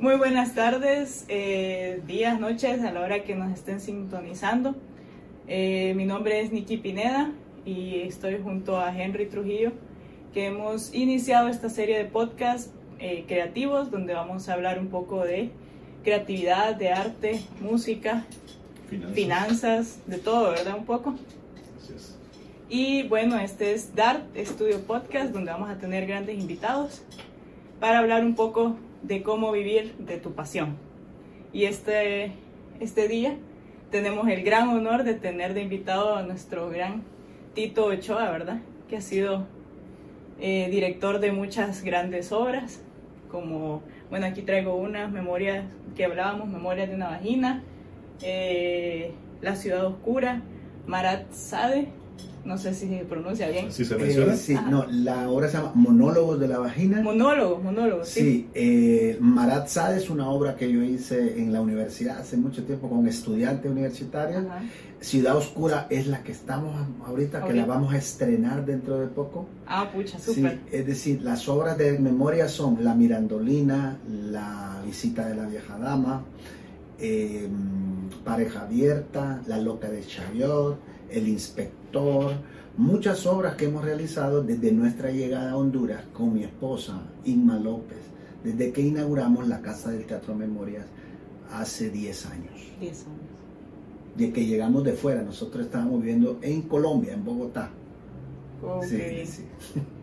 Muy buenas tardes, eh, días, noches, a la hora que nos estén sintonizando. Eh, mi nombre es Nikki Pineda y estoy junto a Henry Trujillo, que hemos iniciado esta serie de podcasts eh, creativos donde vamos a hablar un poco de creatividad, de arte, música, finanzas, finanzas de todo, ¿verdad? Un poco. Y bueno, este es DART Studio Podcast, donde vamos a tener grandes invitados para hablar un poco de cómo vivir de tu pasión. Y este, este día tenemos el gran honor de tener de invitado a nuestro gran Tito Ochoa, ¿verdad? Que ha sido eh, director de muchas grandes obras, como, bueno, aquí traigo unas memorias que hablábamos, Memorias de una vagina, eh, La ciudad oscura, Marat Sade, no sé si se pronuncia bien. ¿Sí se menciona? Eh, sí, no, la obra se llama Monólogos de la Vagina. Monólogos, monólogos, sí. Sí, eh, Marat Sade es una obra que yo hice en la universidad hace mucho tiempo con estudiantes universitarios. Ciudad Oscura es la que estamos ahorita, que la vamos a estrenar dentro de poco. Ah, pucha, súper. Sí, es decir, las obras de memoria son La Mirandolina, La Visita de la Vieja Dama, eh, Pareja Abierta, La Loca de Chayot, El Inspector, muchas obras que hemos realizado desde nuestra llegada a Honduras con mi esposa, Inma López, desde que inauguramos la Casa del Teatro Memorias hace 10 años. 10 años. De que llegamos de fuera, nosotros estábamos viviendo en Colombia, en Bogotá. Okay. Sí, sí.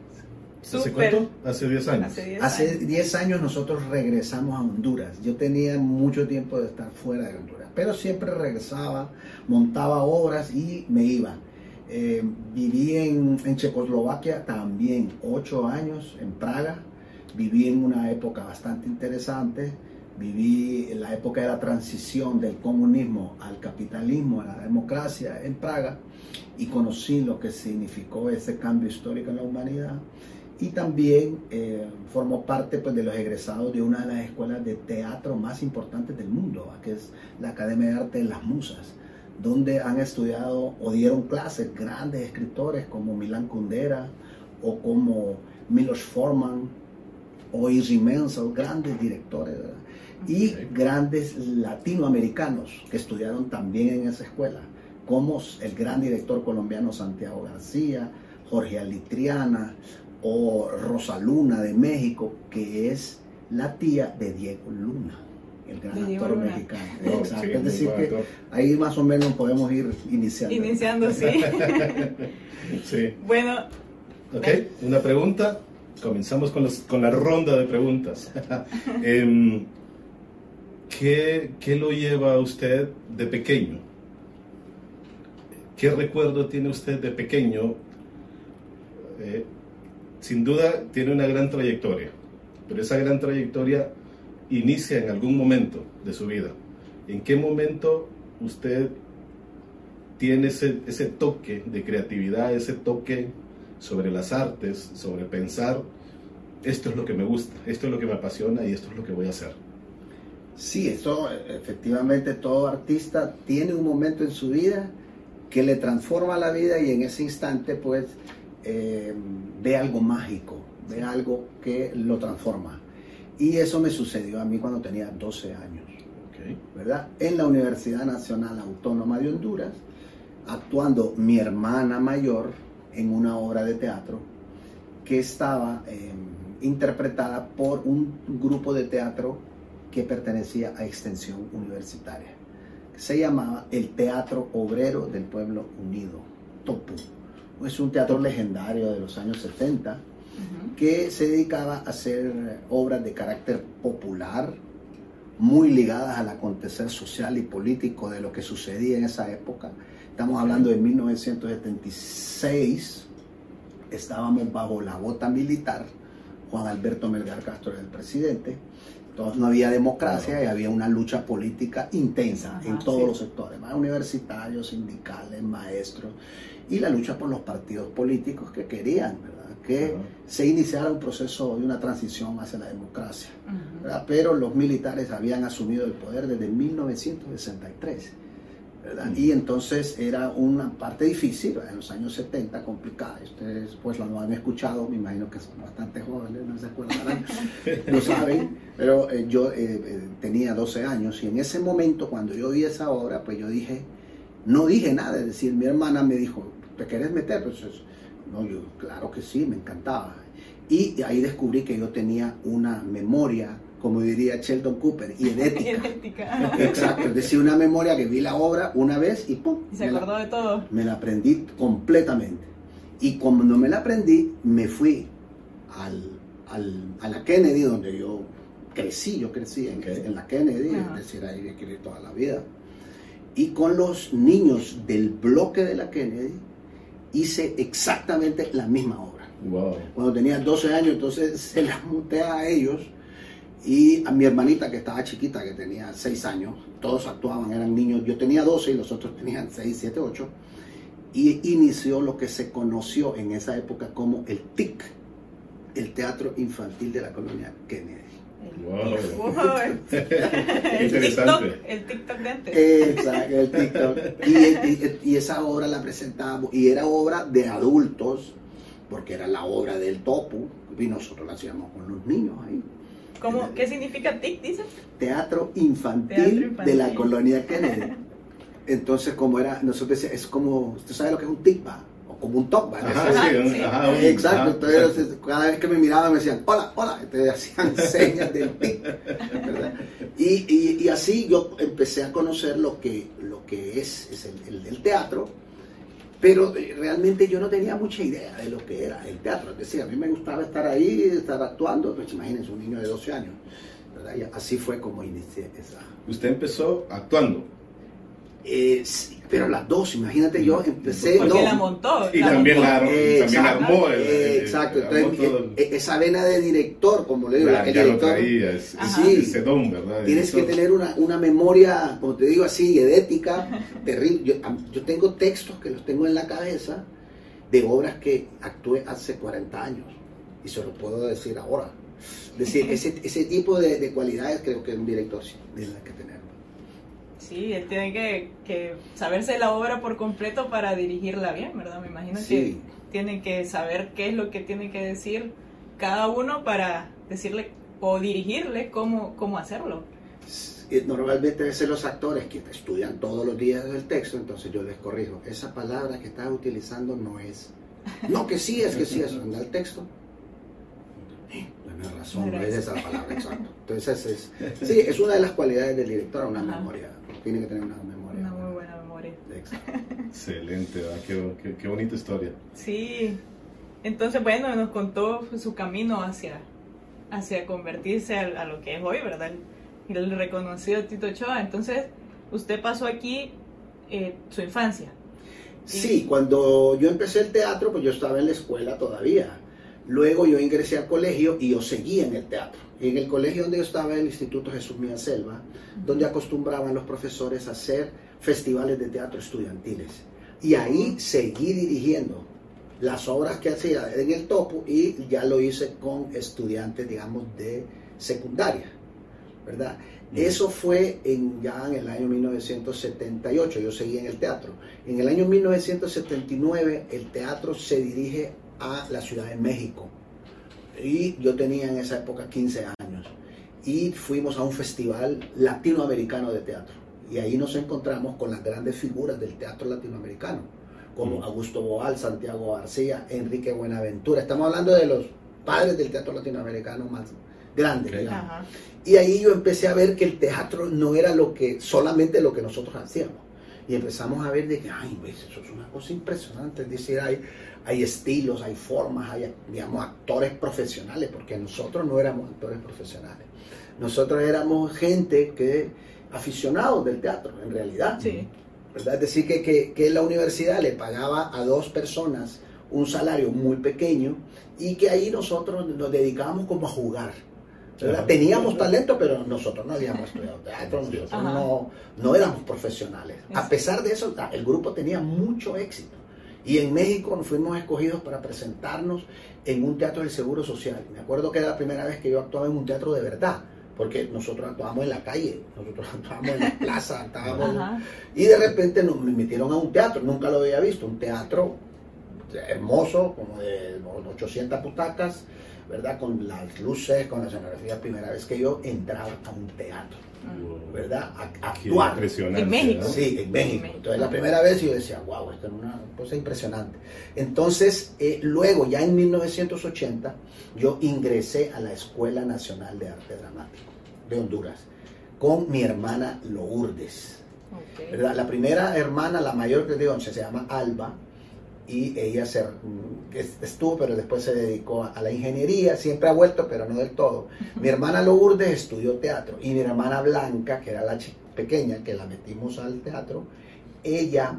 ¿Hace cuánto? Hace 10 años. Hace 10 años nosotros regresamos a Honduras. Yo tenía mucho tiempo de estar fuera de Honduras, pero siempre regresaba, montaba obras y me iba. Eh, viví en, Checoslovaquia también 8 años, en Praga. Viví en una época bastante interesante. Viví en la época de la transición del comunismo al capitalismo, a la democracia en Praga y conocí lo que significó ese cambio histórico en la humanidad y también eh, formó parte pues, de los egresados de una de las escuelas de teatro más importantes del mundo, que es la Academia de Arte de las Musas, donde han estudiado o dieron clases grandes escritores como Milan Kundera o como Milos Forman o Izzy Menzel, grandes directores y grandes latinoamericanos que estudiaron también en esa escuela, como el gran director colombiano Santiago García, Jorge Alitriana, o Rosaluna de México, que es la tía de Diego Luna, el gran actor mexicano. Exacto. es decir, que ahí más o menos podemos ir iniciando. Iniciando, sí. sí. Bueno. Ok, una pregunta. Comenzamos con, los, con la ronda de preguntas. eh, ¿qué, ¿Qué lo lleva a usted de pequeño? ¿Qué recuerdo tiene usted de pequeño? Eh, sin duda tiene una gran trayectoria, pero esa gran trayectoria inicia en algún momento de su vida. ¿En qué momento usted tiene ese, ese toque de creatividad, ese toque sobre las artes, sobre pensar, esto es lo que me gusta, esto es lo que me apasiona y esto es lo que voy a hacer? Sí, esto efectivamente todo artista tiene un momento en su vida que le transforma la vida y en ese instante pues eh, ve algo mágico, ve algo que lo transforma. Y eso me sucedió a mí cuando tenía 12 años, ¿verdad? En la Universidad Nacional Autónoma de Honduras, actuando mi hermana mayor en una obra de teatro que estaba em, interpretada por un grupo de teatro que pertenecía a Extensión Universitaria. Se llamaba el Teatro Obrero del Pueblo Unido, TOPU es un teatro legendario de los años 70 que se dedicaba a hacer obras de carácter popular, muy ligadas al acontecer social y político de lo que sucedía en esa época. Estamos hablando de 1976, estábamos bajo la bota militar, Juan Alberto Melgar Castro era el presidente, entonces no había democracia y había una lucha política intensa en todos los sectores, universitarios, sindicales, maestros y la lucha por los partidos políticos que querían que se iniciara un proceso de una transición hacia la democracia. Pero los militares habían asumido el poder desde 1963. ¿verdad? Y entonces era una parte difícil, en los años 70, complicada. Ustedes pues lo han escuchado, me imagino que son bastante jóvenes, no se acuerdan, lo saben, pero eh, yo eh, eh, tenía 12 años y en ese momento cuando yo vi esa obra, pues yo dije, no dije nada, es decir, mi hermana me dijo, ¿te querés meter? Pues no, yo, claro que sí, me encantaba. Y ahí descubrí que yo tenía una memoria como diría Sheldon Cooper, y idéntica. Exacto, es decir, una memoria que vi la obra una vez y ¡pum! Y se acordó de todo. Me la aprendí completamente. Y cuando me la aprendí, me fui al, al, a la Kennedy, donde yo crecí, yo crecí en, en la Kennedy, es decir, ahí me quedé toda la vida. Y con los niños del bloque de la Kennedy hice exactamente la misma obra. Wow. Cuando tenía 12 años, entonces se la monté a ellos y a mi hermanita que estaba chiquita, que tenía 6 años, todos actuaban, eran niños, yo tenía 12 y los otros tenían 6, 7, 8, y inició lo que se conoció en esa época como el TIC, el Teatro Infantil de la Colonia Kennedy. Wow. el Interesante. TikTok, el TikTok de antes. Exacto, el TikTok. Y, y, y, esa obra la presentábamos, y era obra de adultos, porque era la obra del Topu, y nosotros la hacíamos con los niños ahí. ¿Cómo, ¿Qué significa TIC, dice? Teatro infantil, Teatro infantil, de la colonia Kennedy. Entonces, como era, nosotros decíamos, es como, ¿usted sabe lo que es un TIC, va? Como un ¿va? Ajá, sí, sí. Ajá, Exacto, entonces cada vez que me miraban me decían, hola, hola, entonces hacían señas del TIC, ¿verdad? Y, y, y, así yo empecé a conocer lo que, lo que es, es el, el, el teatro, pero realmente yo no tenía mucha idea de lo que era el teatro. Es decir, a mí me gustaba estar ahí, estar actuando, pues imagínense, un niño de 12 años. ¿verdad? Y así fue como inicié esa. ¿Usted empezó actuando? Eh, pero las dos, imagínate, yo empecé. Porque no, la montó. Y la también, montó. la, Eh, también exacto, armó. el- eh, el- exacto, armó entonces, el- eh, esa vena de director, como le digo, ya, el ya lo director. traía, ese, Ajá. Sí. ese don, ¿verdad? Tienes que tener una, una memoria, como te digo así, edética, terrible. Yo, tengo textos que los tengo en la cabeza de obras que actué hace 40 años y se lo puedo decir ahora. Es decir, ese, ese tipo de, de cualidades creo que un director sí tiene que tener. Sí, él tiene que, que saberse la obra por completo para dirigirla bien, ¿verdad? Me imagino Sí. que tiene que saber qué es lo que tiene que decir cada uno para decirle o dirigirle cómo, cómo hacerlo. Y Normalmente a veces los actores que estudian todos los días el texto, entonces yo les corrijo, esa palabra que estás utilizando no es. No, que sí es, que sí es, anda el texto. Tienes razón, no es esa la palabra, exacto. Entonces es, sí, es una de las cualidades del director, una Ajá. memoria. Tiene que tener una memoria. Una muy buena memoria. Exacto. Excelente, ¿verdad? Qué, qué, qué bonita historia. Sí. Entonces, bueno, nos contó su camino hacia, hacia convertirse a, a lo que es hoy, ¿verdad? El, el reconocido Tito Ochoa. Entonces, usted pasó aquí eh, su infancia. Sí, cuando yo empecé el teatro, pues yo estaba en la escuela todavía. Luego yo ingresé al colegio y yo seguía en el teatro. En el colegio donde yo estaba, el Instituto Jesús Mía Selva, donde acostumbraban los profesores a hacer festivales de teatro estudiantiles. Y ahí seguí dirigiendo las obras que hacía en el topo y ya lo hice con estudiantes, digamos, de secundaria, ¿verdad? Eso fue en, ya en el año 1978, yo seguí en el teatro. En el año 1979 el teatro se dirige a la Ciudad de México y yo tenía en esa época 15 años y fuimos a un festival latinoamericano de teatro y ahí nos encontramos con las grandes figuras del teatro latinoamericano como Mm. Augusto Boal, Santiago García, Enrique Buenaventura. Estamos hablando de los padres del teatro latinoamericano más grandes. Digamos. Y ahí yo empecé a ver que el teatro no era lo que solamente lo que nosotros hacíamos. Y empezamos a ver de que, ay, pues, eso es una cosa impresionante. Es decir, hay, hay estilos, hay formas, hay, digamos, actores profesionales, porque nosotros no éramos actores profesionales. Nosotros éramos gente que, aficionados del teatro, en realidad. Sí. ¿verdad? Es decir, que, que, que la universidad le pagaba a dos personas un salario muy pequeño y que ahí nosotros nos dedicábamos como a jugar. Teníamos talento, pero nosotros no habíamos estudiado teatro, nosotros Ajá. no, no éramos profesionales. A Es- pesar de eso, el grupo tenía mucho éxito. Y en México nos fuimos escogidos para presentarnos en un teatro del Seguro Social. Me acuerdo que era la primera vez que yo actuaba en un teatro de verdad, porque nosotros actuábamos en la calle, nosotros actuábamos en la plaza, actuábamos, Ajá. y de repente nos me metieron a un teatro, nunca lo había visto, un teatro hermoso, como de 800 butacas, ¿verdad? Con las luces, con la escenografía, primera vez que yo entraba a un teatro, ¿verdad? A, a actuar. impresionante, En México. ¿no? Sí, en México. Entonces la primera vez yo decía, wow, esto es una cosa impresionante. Entonces, eh, luego, ya en 1980, yo ingresé a la Escuela Nacional de Arte Dramático de Honduras con mi hermana Lourdes. Ok. ¿verdad? La primera hermana, la mayor que digo, se llama Alba, y ella se, es- estuvo, pero después se dedicó a, la ingeniería, siempre ha vuelto, pero no del todo. Mi hermana Lourdes estudió teatro, y mi hermana Blanca, que era la pequeña, que la metimos al teatro, ella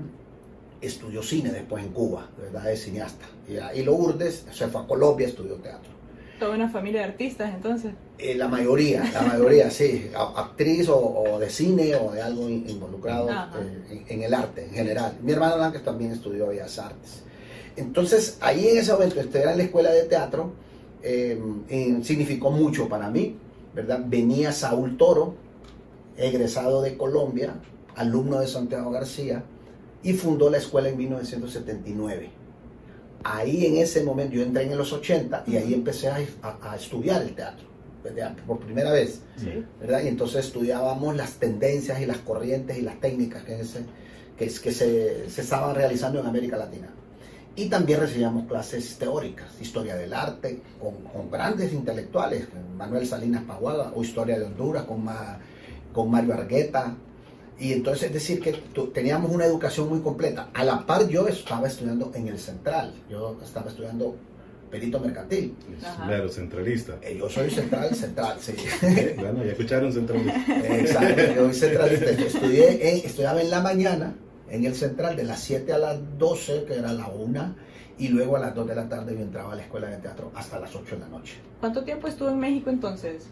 estudió cine después en Cuba, ¿verdad? Es cineasta. Y, y Lourdes se fue a Colombia, estudió teatro. Toda una familia de artistas, entonces. Eh, la mayoría, la mayoría, sí, actriz o, o de cine o de algo in- involucrado eh, en, en el arte en general. Mi hermana Blanca también estudió Bellas Artes. Entonces, ahí en ese momento, estudiar en la escuela de teatro eh, significó mucho para mí, ¿verdad? Venía Saúl Toro, egresado de Colombia, alumno de Santiago García, y fundó la escuela en 1979 ahí en ese momento, yo entré en los 80 y ahí empecé a, a- a estudiar el teatro, ¿verdad? por primera vez, Sí. ¿verdad? Y entonces estudiábamos las tendencias y las corrientes y las técnicas que, ese- que, que se, se estaban realizando en América Latina. Y también recibíamos clases teóricas, historia del arte, con, con grandes intelectuales, Manuel Salinas Paguaga, o historia de Honduras, con, Ma- con Mario Argueta, y entonces, es decir, que tu- teníamos una educación muy completa. A la par, yo estaba estudiando en el Central. Yo estaba estudiando perito mercantil. Ajá. Claro, centralista. Eh, Yo soy central, central, sí. Bueno, ya escucharon centralista. Exacto, yo soy centralista. Yo estudié en- estudiaba en la mañana, en el Central, de las 7 a las 12, que era la 1, y luego a las 2 de la tarde yo entraba a la escuela de teatro hasta las 8 de la noche. ¿Cuánto tiempo estuvo en México entonces?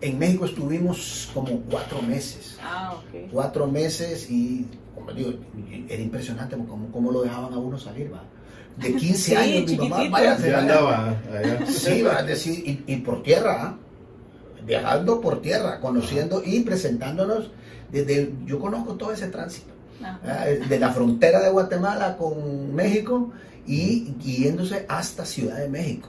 En México estuvimos como cuatro meses. Ah, ok. cuatro meses y, como digo, era impresionante cómo, cómo lo dejaban a uno salir, va. De 15 Sí, años, mi mamá, váyase, Ya vaya. andaba allá. Sí, va, decir, y, y por tierra, ¿ah? viajando por tierra, conociendo y presentándonos desde, yo conozco todo ese tránsito, Ajá. ¿ah? de la frontera de Guatemala con México y yéndose hasta Ciudad de México,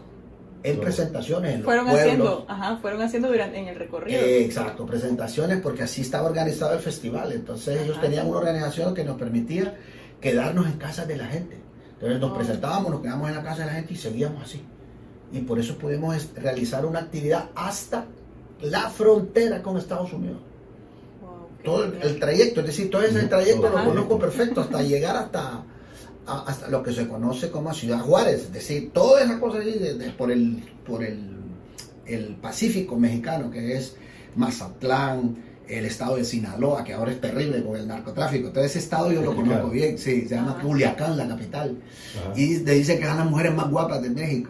en presentaciones, en los Fueron pueblos. haciendo, ajá, fueron haciendo durante en el recorrido. Eh, exacto, presentaciones, porque así estaba organizado el festival. Entonces ellos tenían una organización que nos permitía quedarnos en casa de la gente. Entonces nos Oh. presentábamos, nos quedamos en la casa de la gente y seguíamos así. Y por eso pudimos realizar una actividad hasta la frontera con Estados Unidos. Wow, Todo el, trayecto, es decir, todo ese trayecto lo conozco perfecto hasta llegar hasta, hasta lo que se conoce como Ciudad Juárez, es decir, toda esa cosa de- de- por, el, por el, el Pacífico mexicano, que es Mazatlán, el estado de Sinaloa, que ahora es terrible con el narcotráfico. Todo ese estado yo lo conozco bien, sí, se llama. Culiacán, la capital. Ajá. Y le dicen que son las mujeres más guapas de México.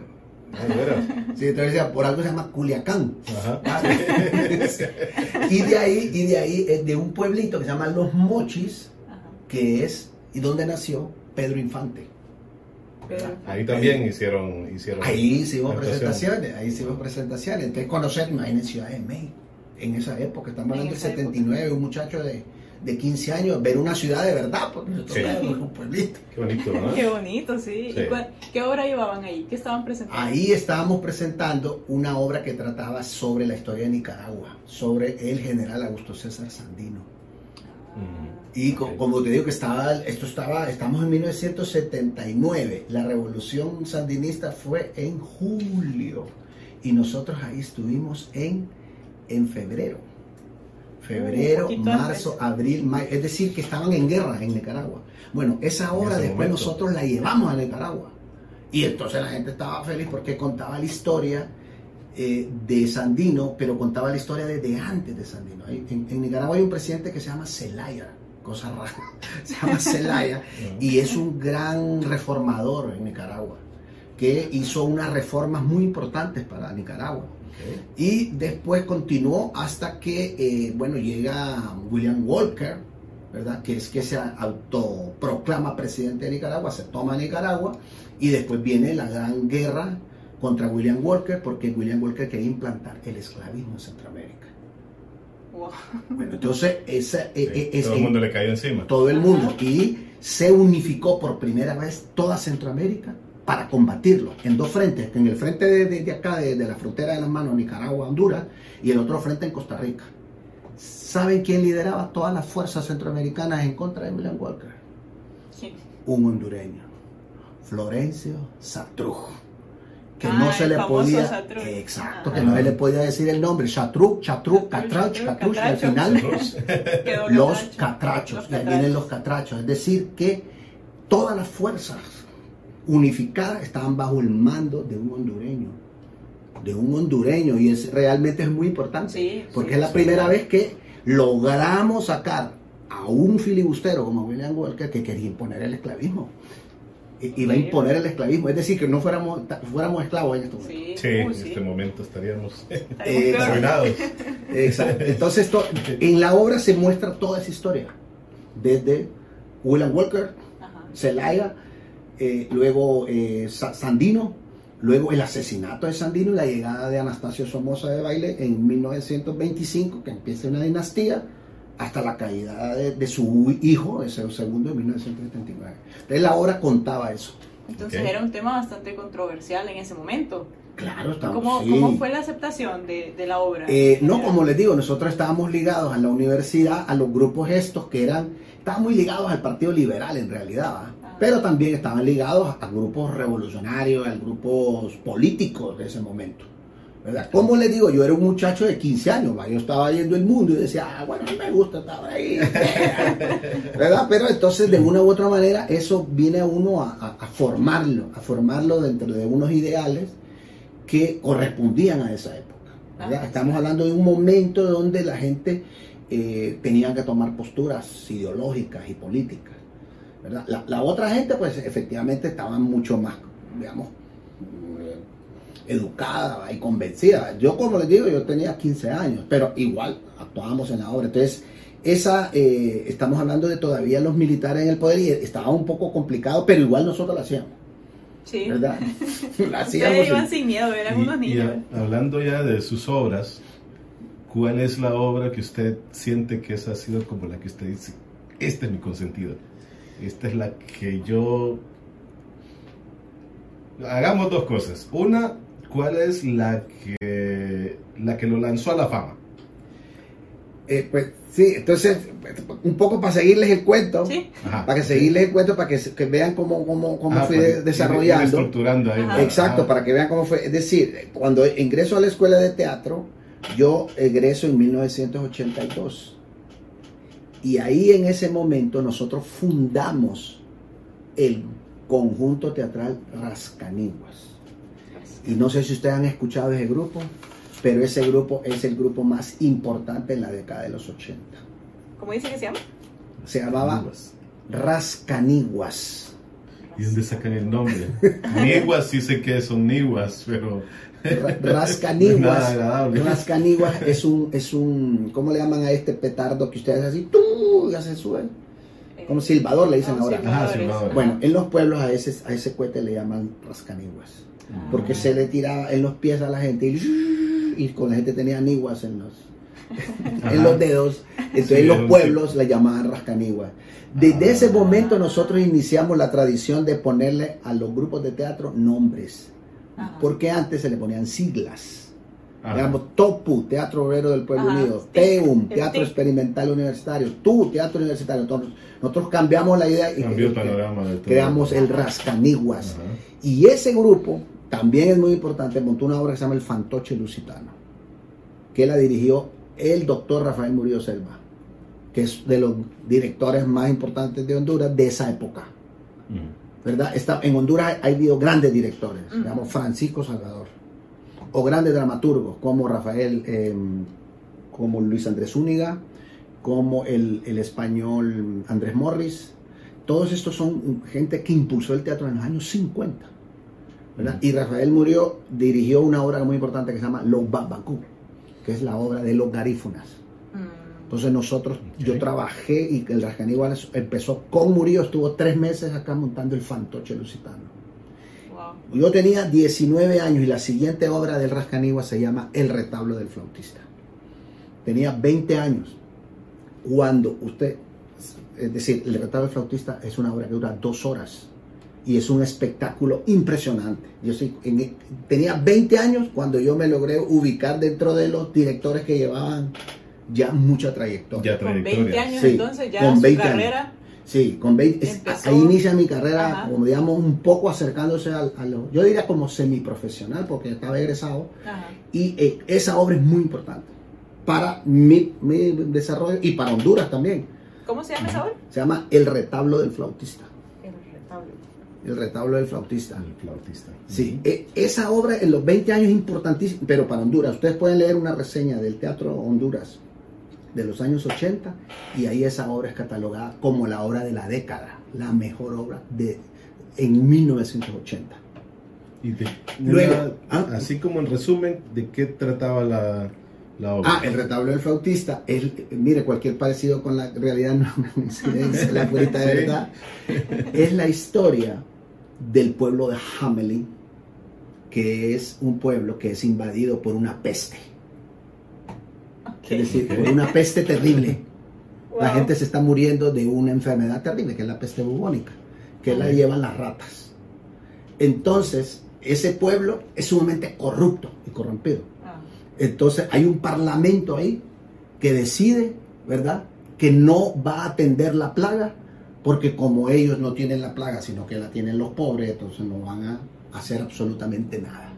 Ah. Sí, entonces por algo se llama Culiacán. Ajá. y de ahí, y de ahí, es de un pueblito que se llama Los Mochis, que es y donde nació Pedro Infante. Ahí también hicieron, hicieron Ahí hicimos presentaciones, ahí hicimos presentaciones. Entonces conocer, imagínense Ciudad de México, en esa época, estamos hablando del esa época. 79, un muchacho de, de 15 años, ver una ciudad de verdad, porque nosotros Sí. éramos un pueblito. Qué bonito, ¿no? Qué bonito, sí. Sí. ¿Y cuál- qué obra llevaban ahí? ¿Qué estaban presentando? Ahí estábamos presentando una obra que trataba sobre la historia de Nicaragua, sobre el general Augusto César Sandino. Mm. Y co- como te digo que estaba, esto estaba, estamos en 1979, la revolución sandinista fue en julio y nosotros ahí estuvimos en, en febrero. Febrero, marzo, antes. abril, mayo, es decir, que estaban en guerra en Nicaragua. Bueno, esa ese después momento. nosotros la llevamos a Nicaragua. Y entonces la gente estaba feliz porque contaba la historia eh, de Sandino, pero contaba la historia desde antes de Sandino. En, en Nicaragua hay un presidente que se llama Zelaya, cosa rara, se llama Zelaya, y es un gran reformador en Nicaragua, que hizo unas reformas muy importantes para Nicaragua. Y después continuó hasta que, eh, bueno, llega William Walker, ¿verdad? Que es que se autoproclama presidente de Nicaragua, se toma Nicaragua y después viene la gran guerra contra William Walker porque William Walker quería implantar el esclavismo en Centroamérica. Wow. Bueno, entonces esa, e- e- es- todo el mundo le cayó encima. todo el mundo y se unificó por primera vez toda Centroamérica para combatirlo en dos frentes, en el frente de, de- de acá, de, de la frontera de las manos, Nicaragua, Honduras, y el otro frente en Costa Rica. ¿Saben quién lideraba todas las fuerzas centroamericanas en contra de William Walker? Un hondureño, Florencio Satruj, que Ah, no se le podía, exacto, Ajá. que no se le podía decir el nombre, Chatruj, Chatruj, Catrach, Catruch, al final los catracho. catrachos, Los y ahí vienen los catrachos, es decir, que todas las fuerzas unificadas estaban bajo el mando de un hondureño, de un hondureño, y es realmente es muy importante, Sí, porque sí, es la sí. primera vez que logramos sacar a un filibustero como William Walker que quería imponer el esclavismo. Iba a imponer el esclavismo, es decir, que no fuéramos, fuéramos esclavos en este momento. Sí, Sí, uh, en sí. este momento estaríamos Eh, arruinados. Exacto. Entonces, to- en la obra se muestra toda esa historia, desde William Walker, Ajá. Zelaya, eh, luego eh, Sa- Sandino, luego el asesinato de Sandino y la llegada de Anastasio Somoza de Baile en 1925, que empieza una dinastía, hasta la caída de, de su hijo, de su segundo, en 1979. Entonces la obra contaba eso. Entonces era un tema bastante controversial en ese momento. Claro, estamos. ¿Cómo, sí. cómo fue la aceptación de, de la obra? Eh, no, como les digo, nosotros estábamos ligados a la universidad, a los grupos estos que eran, estaban muy ligados al Partido Liberal en realidad, ¿va? Ah. pero también estaban ligados a grupos revolucionarios, a grupos políticos de ese momento. ¿Verdad? Como les digo, yo era un muchacho de 15 años, ¿va? yo estaba viendo el mundo y decía, ah, bueno, a mí me gusta estar ahí. ¿verdad? Pero entonces, de una u otra manera, eso viene a uno a, a- a formarlo, a formarlo dentro de unos ideales que correspondían a esa época. ¿verdad? Ajá. Estamos hablando de un momento donde la gente eh, tenía que tomar posturas ideológicas y políticas. ¿verdad? La, la otra gente, pues efectivamente estaba mucho más, digamos, eh, educada y convencida. Yo, como les digo, yo tenía 15 años, pero igual actuábamos en la obra. Entonces, esa, eh, estamos hablando de todavía los militares en el poder y estaba un poco complicado, pero igual nosotros lo hacíamos, Sí. ¿verdad? Lo hacíamos. Ustedes iban y- sin miedo, eran Y- unos y niños. a- hablando ya de sus obras, ¿cuál es la obra que usted siente que esa ha sido como la que usted dice, esta es mi consentida? Esta es la que yo... Hagamos dos cosas. Una, ¿cuál es la que, la que lo lanzó a la fama? Eh, pues sí, entonces, un poco para seguirles el cuento, Sí. Ajá. para que seguirles el cuento, para que, vean cómo, cómo, cómo Ah, fui ir desarrollando. estructurando ahí. ¿no? Exacto, para que vean cómo fue. Es decir, cuando ingreso a la escuela de teatro, yo egreso en 1982. Y ahí en ese momento nosotros fundamos el conjunto teatral Rascaniguas. Y no sé si ustedes han escuchado ese grupo, pero ese grupo es el grupo más importante en la década de los 80. ¿Cómo dice que se llama? Se llamaba Rascaniguas. ¿Y dónde sacan el nombre? Niguas sí sé que son niguas, pero no Rascaniguas. Rascaniguas es un, es un, ¿cómo le llaman a este petardo que ustedes así, ¡tú! ya se sube? Eh, Como silbador le dicen oh, ahora. silbadores. Bueno, en los pueblos a ese, a ese cohete le llaman rascaniguas. Porque se le tiraba en los pies a la gente y, y con la gente tenía niguas en los, en los dedos. Entonces Sí, los era un pueblos le llamaban rascaniguas. Desde Ah. ese momento nosotros iniciamos la tradición de ponerle a los grupos de teatro nombres. Ajá. Porque antes se le ponían siglas. Digamos, TOPU, Teatro Obrero del Pueblo Ajá, Unido, TEUM, Teatro TIC. Experimental Universitario, TU, Teatro Universitario. Entonces, nosotros cambiamos la idea y Cambió el panorama de todo. creamos el Rascaniguas. Ajá. Y ese grupo también es muy importante, montó una obra que se llama El Fantoche Lusitano, que la dirigió el doctor Rafael Murillo Selva, que es de los directores más importantes de Honduras de esa época. ¿verdad? Está, en Honduras ha habido grandes directores, digamos Francisco Salvador, o grandes dramaturgos como Rafael, eh, como Luis Andrés Zúñiga, como el, el español Andrés Morris. Todos estos son gente que impulsó el teatro en los años 50. Y Rafael Murió dirigió una obra muy importante que se llama Los Babacú, que es la obra de los garífunas. Mm, Entonces nosotros, yo trabajé y el Rascaníbal empezó con Murillo, estuvo tres meses acá montando el fantoche lusitano. wow. Yo tenía 19 años y la siguiente obra del Rascaníbal se llama El retablo del flautista. tenía 20 años. Cuando usted, es decir, el retablo del flautista es una obra que dura dos horas y es un espectáculo impresionante. Yo soy, en- tenía 20 años cuando yo me logré ubicar dentro de los directores que llevaban ya mucha trayectoria. Ya Con 20 trayectoria. años Sí, entonces ya con su 20 años. carrera. Sí, con 20, es- Empezó- ahí inicia mi carrera, Ajá. como digamos, un poco acercándose al- a, lo, yo diría como semiprofesional, porque estaba egresado, Ajá. y eh, esa obra es muy importante para mi, mi desarrollo y para Honduras también. ¿Cómo se llama esa obra? Se llama El retablo del flautista. El retablo. El del flautista. El flautista. Sí, e- esa obra en los 20 años es importantísima, pero para Honduras. Ustedes pueden leer una reseña del Teatro Honduras de los años 80 y ahí esa obra es catalogada como la obra de la década, la mejor obra de en 1980. Y de- Luego, una- ah. así como en resumen, ¿de qué trataba la, la obra? Ah, el retablo del flautista, es, mire, cualquier parecido con la realidad no es una coincidencia, la purita Sí. verdad. Es la historia del pueblo de Hamelin, que es un pueblo que es invadido por una peste. Ok. Es decir, por una peste terrible. La gente se está muriendo de una enfermedad terrible, que es la peste bubónica, que la llevan las ratas. Entonces, ese pueblo es sumamente corrupto y corrompido. Ah, Entonces, hay un parlamento ahí que decide, ¿verdad?, que no va a atender la plaga, porque como ellos no tienen la plaga, sino que la tienen los pobres, entonces no van a hacer absolutamente nada.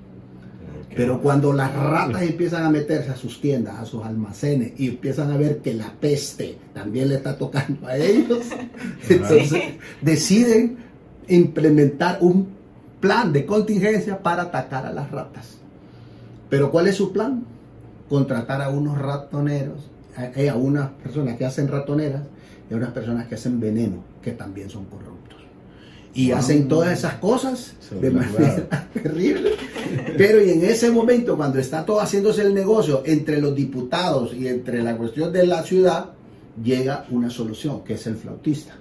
Pero cuando las ratas empiezan a meterse a sus tiendas, a sus almacenes y empiezan a ver que la peste también le está tocando a ellos, entonces Sí. deciden implementar un plan de contingencia para atacar a las ratas. Pero ¿cuál es su plan? Contratar a unos ratoneros, a, eh, a unas personas que hacen ratoneras y a unas personas que hacen veneno, que también son corruptos. Y Wow. hacen todas esas cosas Sobre de manera terrible. Pero y en ese momento, cuando está todo haciéndose el negocio entre los diputados y entre la cuestión de la ciudad, llega una solución, que es el flautista.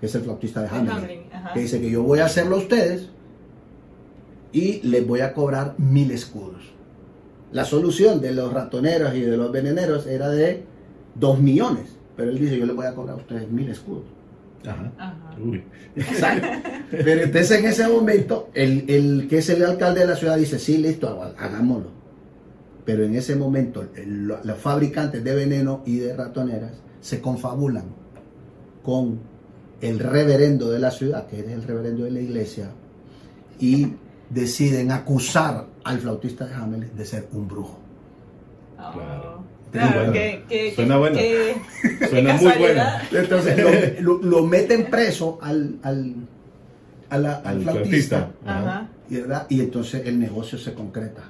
Que es el flautista de Hamelin. Que dice que yo voy a hacerlo a ustedes y les voy a cobrar mil escudos. La solución de los ratoneros y de los veneneros era de dos millones. Pero él dice, yo les voy a cobrar a ustedes mil escudos. Ajá. Ajá. Uy. Exacto. Pero entonces en ese momento, el, el que es el alcalde de la ciudad dice, sí, listo, hagámoslo. Pero en ese momento, el- los fabricantes de veneno y de ratoneras se confabulan con el reverendo de la ciudad, que es el reverendo de la iglesia, y deciden acusar al flautista de Hamelin de ser un brujo. Oh, Claro. Claro, Bueno, que, que, suena bueno. que- Suena muy bueno. Entonces lo, lo- lo meten preso al, al, a la- al Al flautista. flautista. Ajá. ¿verdad? Y entonces el negocio se concreta.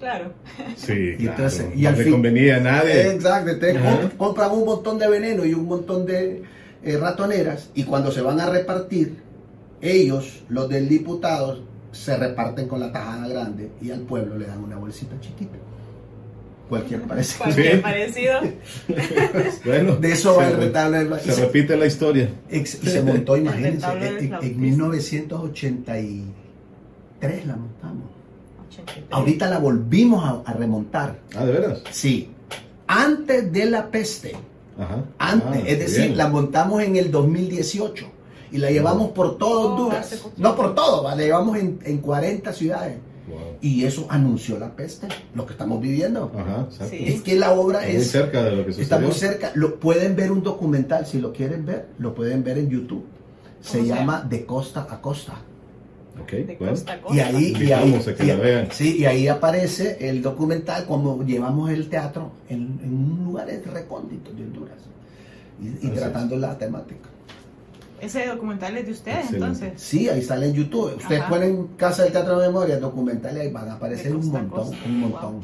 claro. Sí, Y claro. entonces- y no al le fin- convenía a nadie. Exacto, entonces comp- compran un montón de veneno y un montón de eh, ratoneras y cuando se van a repartir, ellos, los del diputado, se reparten con la tajada grande y al pueblo le dan una bolsita chiquita. Cualquier parecido. Cualquier Sí. parecido. Bueno, De eso va el re- retablo del Se repite la historia. Ex- y se montó, imagínense, en, en flautista. 1983 la montamos. 83. Ahorita la volvimos a, a remontar. Ah, ¿de veras? Sí. Antes de la peste. Ajá. Antes, Ah, es decir, bien. la montamos en el 2018 y la llevamos por todo Honduras. No por todo, la llevamos en, en 40 ciudades. Wow. Y eso anunció la peste, lo que estamos viviendo. Ajá, exacto. Sí. Es que la obra Está muy es... cerca de lo que sucedió. Estamos cerca, lo, pueden ver un documental, si lo quieren ver, lo pueden ver en YouTube. Se ¿Cómo se llama De Costa a Costa. Ok, De bueno. costa a costa. Y ahí, y ahí, Invitamos a que y- la vean. sí, y ahí aparece el documental como llevamos el teatro en, en un lugar recóndito de Honduras y, es. tratando la temática. Ese documental es de ustedes, Excelente. entonces. Sí, ahí sale en YouTube. Ustedes Ajá. ponen Casa del Teatro de Memoria, documental, y ahí van a aparecer un montón, un montón.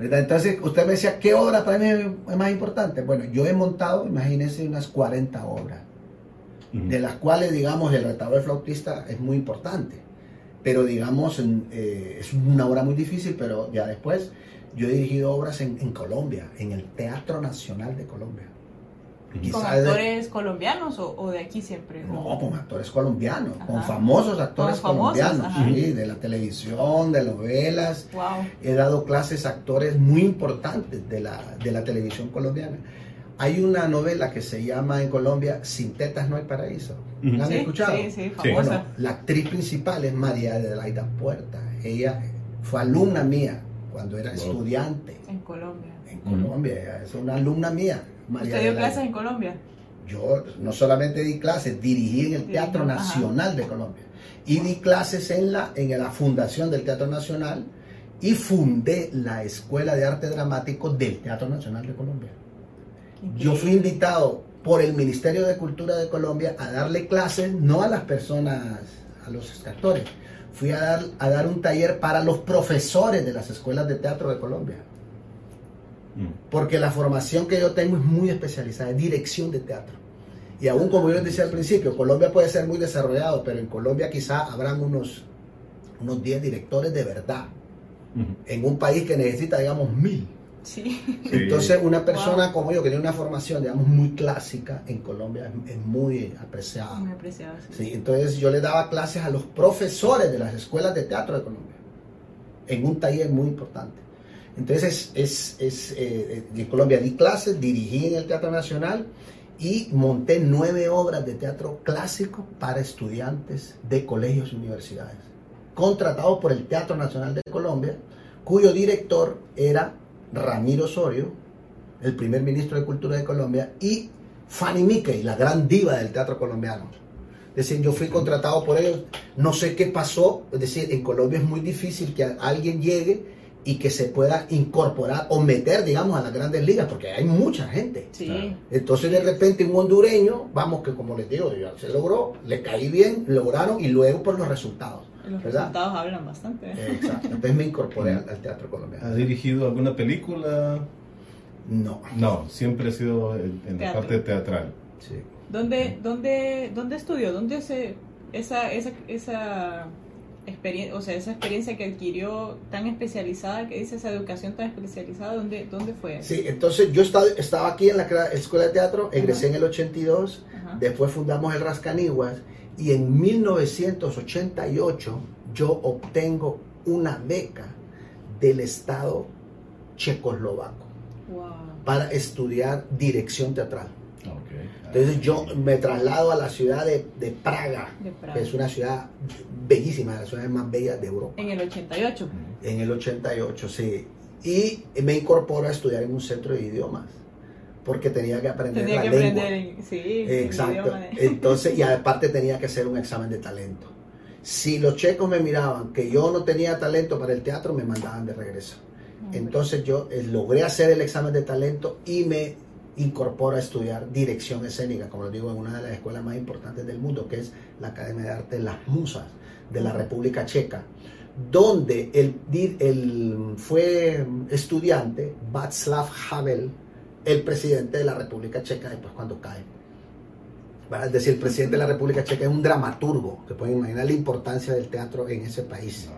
¿Verdad? Entonces, usted me decía, ¿qué obra para mí es más importante? Bueno, yo he montado, imagínense, unas 40 obras, de las cuales, digamos, el retablo del flautista es muy importante. Pero, digamos, en, eh, es una obra muy difícil, pero ya después yo he dirigido obras en, en Colombia, en el Teatro Nacional de Colombia. ¿Con actores colombianos o, de aquí siempre? No, con actores colombianos, con famosos actores colombianos, sí, de la televisión, de novelas. Wow. He dado clases a actores muy importantes de la, de la televisión colombiana. Hay una novela que se llama en Colombia Sin tetas no hay paraíso. ¿La han escuchado? Sí, sí, famosa. la actriz principal es María de la Puerta. Ella fue alumna mía cuando era estudiante. En Colombia. En Colombia, es una alumna mía. María ¿Usted dio clases en Colombia? Yo no solamente di clases, dirigí en el Teatro Nacional de Colombia. Y di clases en la, en la fundación del Teatro Nacional y fundé la Escuela de Arte Dramático del Teatro Nacional de Colombia. Yo fui invitado por el Ministerio de Cultura de Colombia a darle clases, no a las personas, a los actores, fui a dar, a dar un taller para los profesores de las escuelas de teatro de Colombia. Mm. Porque la formación que yo tengo es muy especializada, es dirección de teatro. Y aún como yo les decía al principio, Colombia puede ser muy desarrollado, pero en Colombia quizá habrán unos, unos 10 directores de verdad. En un país que necesita, digamos, mil. Entonces, una persona como yo que tiene una formación, digamos, muy clásica en Colombia es, muy apreciada. Muy apreciada, sí. Entonces, yo le daba clases a los profesores de las escuelas de teatro de Colombia, en un taller muy importante. Entonces, es, es eh, en Colombia di clases, dirigí en el Teatro Nacional y monté nueve obras de teatro clásico para estudiantes de colegios y universidades, contratados por el Teatro Nacional de Colombia, cuyo director era Ramiro Osorio, el primer ministro de Cultura de Colombia, y Fanny Mickey, la gran diva del teatro colombiano. Es decir, yo fui contratado por ellos, no sé qué pasó, es decir, en Colombia es muy difícil que alguien llegue y que se pueda incorporar o meter, digamos, a las grandes ligas, porque hay mucha gente. Entonces, de repente, un hondureño, vamos, que como les digo, se logró, le caí bien, lograron y luego por los resultados. Los resultados hablan bastante. Exacto. Entonces me incorporé al, teatro colombiano. ¿Ha dirigido alguna película? No. No, siempre ha sido en, la parte teatral. Sí. ¿Dónde, dónde, dónde estudió? ¿Dónde se esa, esa, esa experiencia, o sea, esa experiencia que adquirió tan especializada, que dice esa educación tan especializada, ¿dónde, dónde fue? Sí, entonces yo estaba, estaba aquí en la Escuela de Teatro, egresé en el 82, después fundamos el Rascaniguas y en 1988 yo obtengo una beca del Estado checoslovaco para estudiar dirección teatral. Entonces yo me traslado a la ciudad de, Praga, que es una ciudad bellísima, de las ciudades más bellas de Europa. En el 88. En el 88, sí. Y me incorporo a estudiar en un centro de idiomas porque tenía que aprender tenía la que lengua. Aprender, sí, Exacto. Entonces, y aparte tenía que hacer un examen de talento. Si los checos me miraban que yo no tenía talento para el teatro, me mandaban de regreso. Entonces yo eh, logré hacer el examen de talento y me incorporo a estudiar dirección escénica, como lo digo, en una de las escuelas más importantes del mundo, que es la Academia de Arte Las Musas de la República Checa, donde el, fue estudiante Václav Havel, el presidente de la República Checa después cuando cae. Es decir, el presidente de la República Checa es un dramaturgo, que pueden imaginar la importancia del teatro en ese país.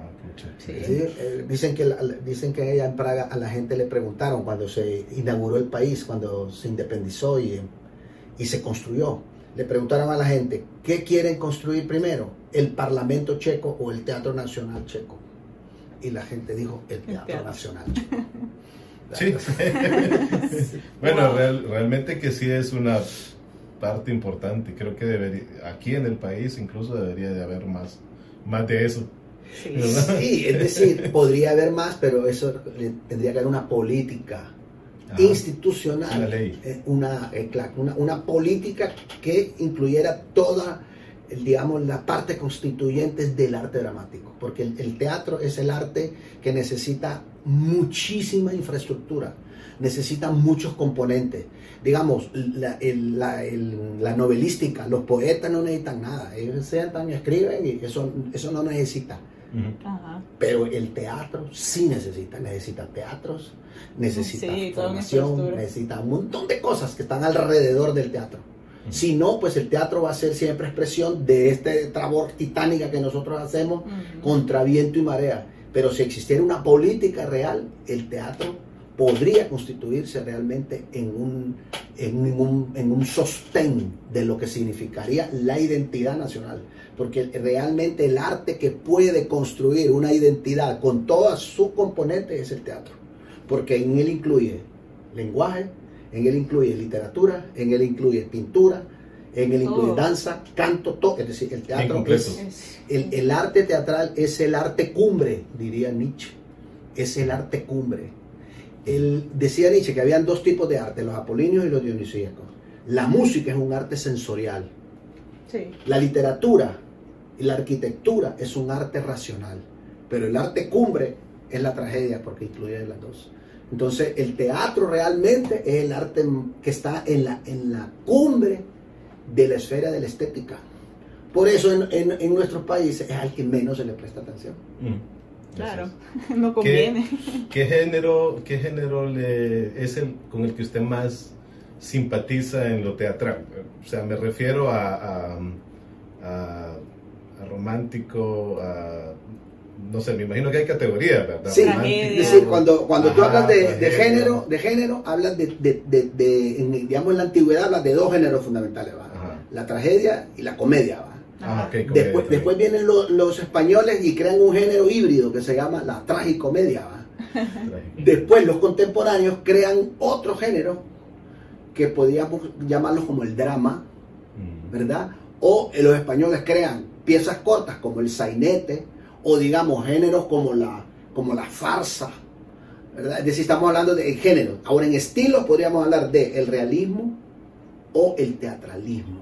Eh, dicen, que, dicen que ella en Praga a la gente le preguntaron cuando se inauguró el país, cuando se independizó y, y se construyó. Le preguntaron a la gente, ¿qué quieren construir primero? ¿El Parlamento checo o el Teatro Nacional checo? Y la gente dijo, el Teatro, Nacional checo. Sí. bueno, realmente que sí es una parte importante. Creo que debería, aquí en el país incluso debería de haber más, más de eso. Sí. es decir, podría haber más, pero eso tendría que haber una política institucional, eh, una, eh, una, una, política que incluyera toda, digamos, la parte constituyente del arte dramático, porque el teatro es el arte que necesita muchísima infraestructura, necesita muchos componentes. Digamos, la, la, novelística, los poetas no necesitan nada, ellos sientan y escriben y eso, eso no necesita. Pero el teatro sí necesita, necesita teatros, necesita formación, necesita un montón de cosas que están alrededor del teatro. Si no, pues el teatro va a ser siempre expresión de este trabor titánica que nosotros hacemos contra viento y marea. Pero si existiera una política real, el teatro podría constituirse realmente en un, en un, en un sostén de lo que significaría la identidad nacional. Porque realmente el arte que puede construir una identidad con todas sus componentes es el teatro. Porque en él incluye lenguaje, en él incluye literatura, en él incluye pintura, en él incluye Oh. danza, canto, todo. Es decir, el teatro completo. es, el, el arte teatral es el arte cumbre, diría Nietzsche. Es el arte cumbre. Él, decía Nietzsche que habían dos tipos de arte, los apolíneos y los dionisíacos. La música es un arte sensorial. sí. La literatura la arquitectura es un arte racional. Pero el arte cumbre es la tragedia porque incluye las dos. Entonces el teatro realmente es el arte que está en la, en la cumbre de la esfera de la estética. Por eso en, en- en nuestros países es al que menos se le presta atención. Mm. Claro, no conviene. ¿Qué género, qué género le- es el con el que usted más simpatiza en lo teatral? O sea, me refiero a, a, a- a romántico, a, no sé, me imagino que hay categorías, ¿verdad? Sí, decir, cuando, cuando tú hablas de, de género, de género, hablas de, de- de- en, digamos en la antigüedad hablas de dos géneros fundamentales, ¿va? La tragedia y la comedia. ¿va? Ah, comedia Después, después vienen lo- los españoles y crean un género híbrido que se llama la tragicomedia. ¿va? Después los contemporáneos crean otro género que podríamos llamarlos como el drama, Mm. ¿verdad? O los españoles crean piezas cortas como el sainete o digamos géneros como la, como la farsa, ¿verdad? Es decir, estamos hablando de género. Ahora en estilo podríamos hablar de el realismo o el teatralismo.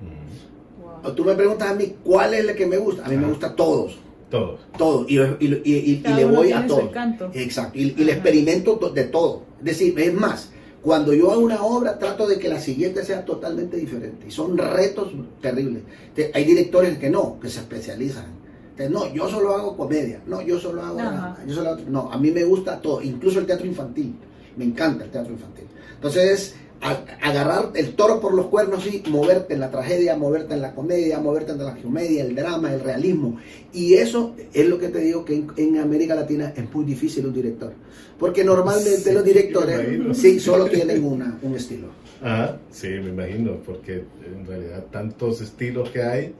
Mm. Wow. Tú me preguntas a mí cuál es el que me gusta. A mí me Ajá. gusta todos, Todos. todos. Y, y- y- y- y Cada le voy a todos. Exacto. Y, y le experimento to- de todo. Es decir, es más, cuando yo hago una obra trato de que la siguiente sea totalmente diferente. Y son retos terribles. Te- hay directores que no, que se especializan. Entonces, no, yo solo hago comedia. No, yo solo hago yo solo hago- No, a mí me gusta todo, incluso el teatro infantil. Me encanta el teatro infantil. Entonces, agarrar el toro por los cuernos y moverte en la tragedia, moverte en la comedia, moverte en la comedia, el drama, el realismo. Y eso es lo que te digo que en, en América Latina es muy difícil un director. Porque normalmente Sí, los directores sí, solo tienen una, un estilo. Ajá, sí, me imagino, porque en realidad tantos estilos que hay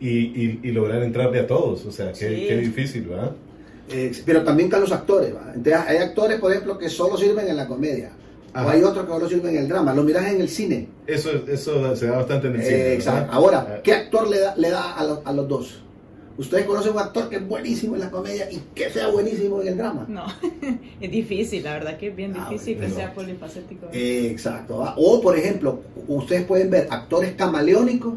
y, y, y lograr entrarle a todos, o sea, qué, Sí. qué difícil, ¿verdad? Eh, pero también están los actores. ¿va? Entonces, hay actores, por ejemplo, que solo sirven en la comedia. Ajá. O hay otros que sirven en el drama. Lo miras en el cine. Eso, eso se da bastante en el cine. Eh, ¿verdad? exacto. Ahora, Ah, ¿qué actor le da, le da a, los, a los dos? Ustedes conocen un actor que es buenísimo en la comedia y que sea buenísimo en el drama. No, es difícil, la verdad que es bien Ah, difícil que sea polifacético. Eh, exacto. ¿va? O, por ejemplo, ustedes pueden ver actores camaleónicos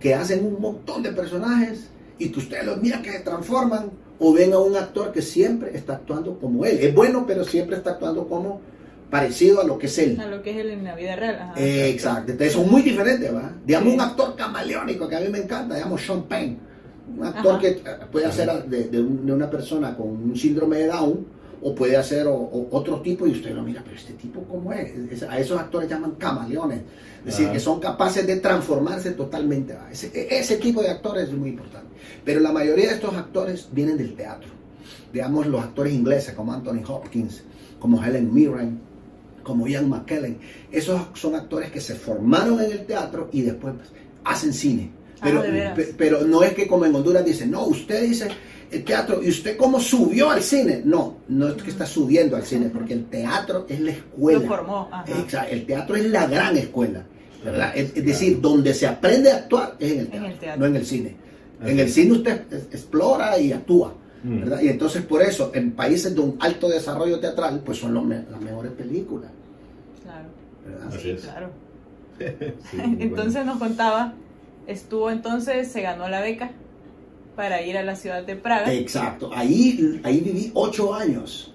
que hacen un montón de personajes y que ustedes los miran que se transforman. O ven a un actor que siempre está actuando como él. Es bueno, pero siempre está actuando como parecido a lo que es él. A lo que es él en la vida real. ajá. Eh, exacto. Entonces son muy diferentes, ¿va? Digamos Sí. un actor camaleónico que a mí me encanta, digamos Sean Penn. Un actor Ajá. que eh, puede hacer de, de un- de una persona con un síndrome de Down o puede hacer o- o otro tipo y usted lo mira, pero este tipo cómo es? Es- A esos actores llaman camaleones. Es decir, Ajá. que son capaces de transformarse totalmente. ¿va? Ese, e- ese tipo de actores es muy importante. Pero la mayoría de estos actores vienen del teatro. Digamos los actores ingleses como Anthony Hopkins, como Helen Mirren, como Ian McKellen. Esos son actores que se formaron en el teatro y después hacen cine. Ah, Pero, pero no es que como en Honduras dicen, no, usted dice el teatro y usted cómo subió al cine. No, no es que está subiendo al cine, porque el teatro es la escuela. Lo formó. Ajá. Exacto, el teatro es la gran escuela. ¿verdad? Es, es decir, donde se aprende a actuar es en el teatro, el teatro. no en el cine. En el cine usted explora y actúa. Mm. ¿verdad? Y entonces por eso, en países de un alto desarrollo teatral, pues son los me- las mejores películas. Claro, ¿verdad? Así es. claro. Sí, muy entonces bueno. nos contaba, estuvo entonces, se ganó la beca para ir a la ciudad de Praga. Exacto, ahí, ahí viví ocho años.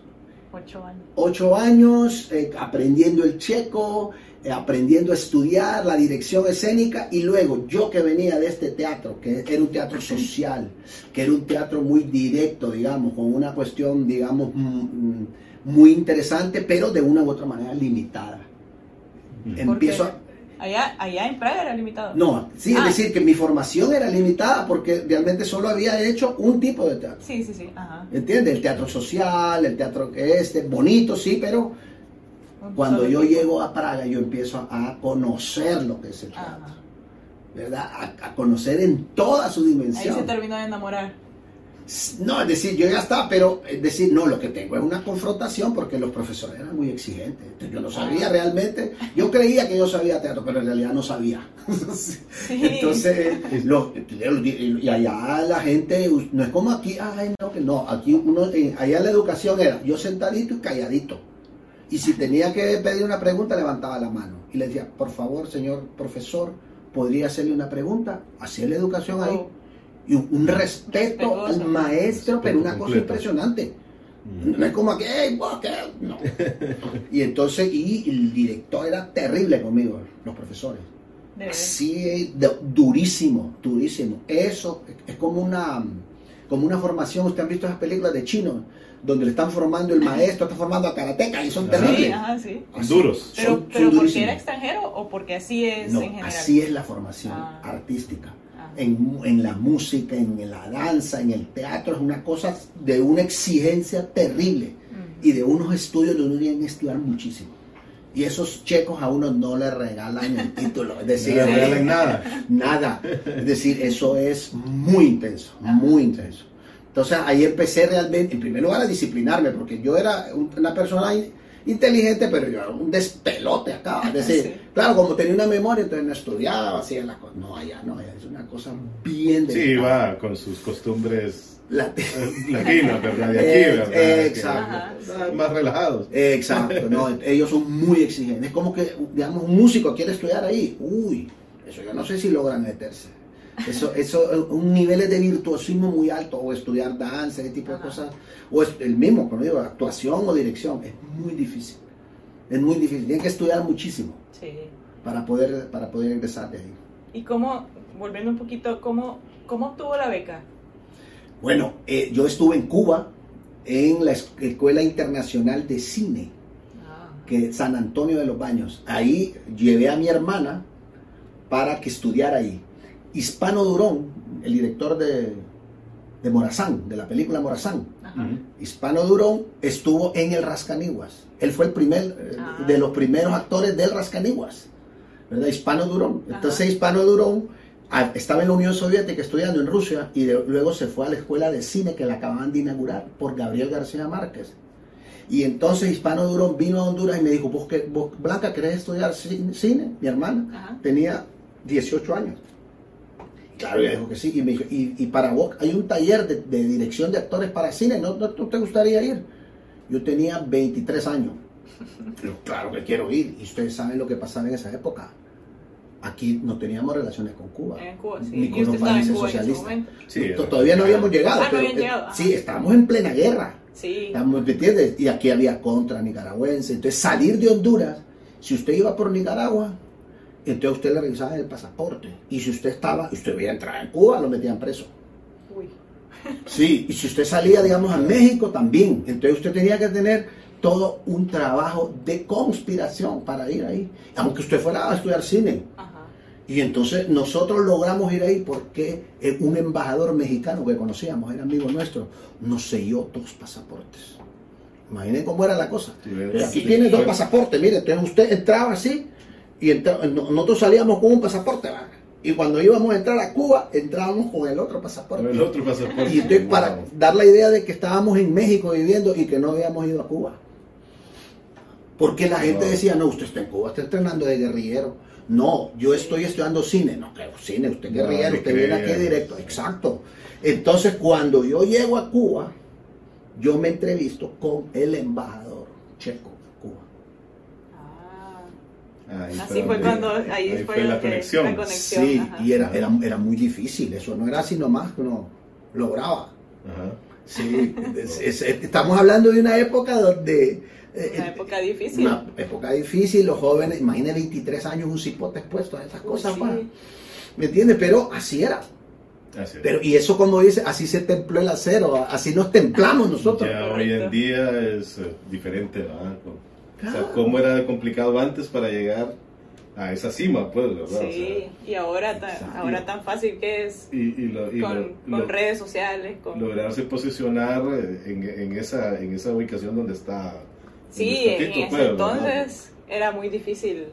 Ocho años. Ocho años eh, aprendiendo el checo, aprendiendo a estudiar la dirección escénica y luego yo que venía de este teatro, que era un teatro social, que era un teatro muy directo, digamos, con una cuestión, digamos, mm, mm, muy interesante, pero de una u otra manera limitada. Empiezo a, Allá, allá en Praga era limitado. No, sí, Ah. es decir, que mi formación era limitada porque realmente solo había hecho un tipo de teatro. Sí, sí, sí. Ajá. ¿Entiendes? El teatro social, el teatro que este, bonito, sí, pero Cuando yo llego a Praga, yo empiezo a, conocer lo que es el teatro, Ajá. ¿verdad? A, a conocer en toda su Ahí dimensión. se terminó de enamorar. No, es decir, yo ya estaba, pero es decir, no, lo que tengo es una confrontación porque los profesores eran muy exigentes. Entonces, yo no sabía Ah. realmente, yo creía que yo sabía teatro, pero en realidad no sabía. Sí. Entonces, lo- y allá la gente, no es como aquí, ay, no, que no, aquí uno, eh, allá la educación era yo sentadito y calladito. Y si tenía que pedir una pregunta, levantaba la mano y le decía, por favor, señor profesor, ¿podría hacerle una pregunta? Hacía la educación ahí Oh, y un, un respeto al maestro, pero una cosa impresionante. Mm. No es como que, "Ey, vos, ¿qué?". no. Y entonces, y el director era terrible conmigo, los profesores. de verdad. Así, de- durísimo, durísimo. Eso es como una, como una formación, ustedes han visto esas películas de chinos, donde le están formando el maestro, está formando a karateca y son Ajá. Sí, terribles. ajá, sí. Así, Duros. Pero, son- son pero porque durísimos. era extranjero o porque así es No, en general. así es la formación Ah. artística. Ah. en, en la música, en la danza, en el teatro, es una cosa de una exigencia terrible Mm. y de unos estudios donde uno tiene que estudiar muchísimo. Y esos checos a uno no le regalan el título, es decir, No le regalan nada. nada. Es decir, eso es muy intenso, Ah. muy intenso. Entonces ahí empecé realmente, en primer lugar, a disciplinarme, porque yo era un- una persona in- inteligente, pero yo era un despelote acá. Es decir, Sí. claro, como tenía una memoria, entonces no estudiaba, hacía las cosas. No, allá no, allá es una cosa bien Sí, delicada. va con sus costumbres eh, latinas, ¿verdad? De aquí, ¿verdad? eh, Que- exacto. Más relajados. Exacto, no, ellos son muy exigentes. Es como que, digamos, un músico quiere estudiar ahí. Uy, eso yo no sé si logran meterse. Eso, eso, un nivel de virtuosismo muy alto, o estudiar danza, ese tipo de Ajá. cosas, o es el mismo, como digo, actuación o dirección, es muy difícil. Es muy difícil. Tienen que estudiar muchísimo Sí. para poder, para poder ingresar de ahí. ¿Y cómo, volviendo un poquito, cómo, cómo obtuvo la beca? Bueno, eh, yo estuve en Cuba, en la es- Escuela Internacional de Cine. Ah, que San Antonio de los Baños. Ahí llevé a mi hermana para que estudiara ahí. Hispano Durón, el director de, de Morazán, de la película Morazán. ajá. Hispano Durón estuvo en el Rascaniguas. Él fue el primer, eh, Ah. de los primeros actores del Rascaniguas. ¿Verdad? Hispano Durón. Ajá. Entonces Hispano Durón estaba en la Unión Soviética estudiando en Rusia y de- luego se fue a la escuela de cine que la acababan de inaugurar por Gabriel García Márquez. Y entonces Hispano Durón vino a Honduras y me dijo, ¿vos, qué- vos, Blanca, querés estudiar ci- cine? Mi hermana Ajá. tenía 18 años. Claro, ella dijo que sí. Y me dijo, y, y para vos hay un taller de, de dirección de actores para cine, ¿no, no, no te gustaría ir? Yo tenía 23 años. Claro que quiero ir. Y ustedes saben lo que pasaba en esa época. Aquí no teníamos relaciones con Cuba. En Cuba, sí. Ni con los países en socialistas. Sí, era- Todavía no habíamos llegado. Ah, no pero, habían eh, llegado, ajá. sí, estábamos en plena guerra. Sí. Estamos, ¿me entiendes? Y aquí había contra nicaragüense. Entonces, salir de Honduras, si usted iba por Nicaragua, entonces usted le revisaban el pasaporte. Y si usted estaba, y usted veía entrar en Cuba, lo metían preso. Uy. Sí, y si usted salía, digamos, a México también. Entonces usted tenía que tener todo un trabajo de conspiración para ir ahí. Aunque usted fuera a estudiar cine. Ajá. Y entonces nosotros logramos ir ahí porque eh, un embajador mexicano que conocíamos, era amigo nuestro, nos selló dos pasaportes. Imaginen cómo era la cosa. Sí, Aquí sí, tiene dos pasaportes, mire, entonces usted entraba así y no- nosotros salíamos con un pasaporte. Y cuando íbamos a entrar a Cuba, entrábamos con el otro pasaporte. El otro pasaporte. Y entonces para dar la idea de que estábamos en México viviendo y que no habíamos ido a Cuba. Porque la gente decía, no, usted está en Cuba, está entrenando de guerrillero. No, yo estoy estudiando cine. No, claro, cine, usted es No, guerrillero, me usted viene aquí directo. Exacto. Entonces, cuando yo llego a Cuba, yo me entrevisto con el embajador checo. Ahí Así fue donde- cuando, ahí, fue, lo la que- conexión. la conexión. Sí, ajá. y era, era, era muy difícil, eso no era así nomás que uno lograba. Ajá. Sí, es- es- estamos hablando de una época donde... eh, Una época difícil. Una época difícil, los jóvenes, imagínate 23 años, un cipote expuesto a esas Uy, cosas, sí. pa. ¿me entiendes? Pero así era. Así. Pero, y eso como dice, así se templó el acero, así nos templamos nosotros. ya hoy en día es eh, diferente, ¿verdad? O sea, cómo era complicado antes para llegar a esa cima, pues, ¿verdad? O Sí, y ahora, ta- Exacto. ahora tan fácil que es sea, y, y lo- y con, lo- con lo- redes sociales, con... lograrse posicionar eh, en, en esa, en esa ubicación donde está Sí, en ese entonces era muy difícil,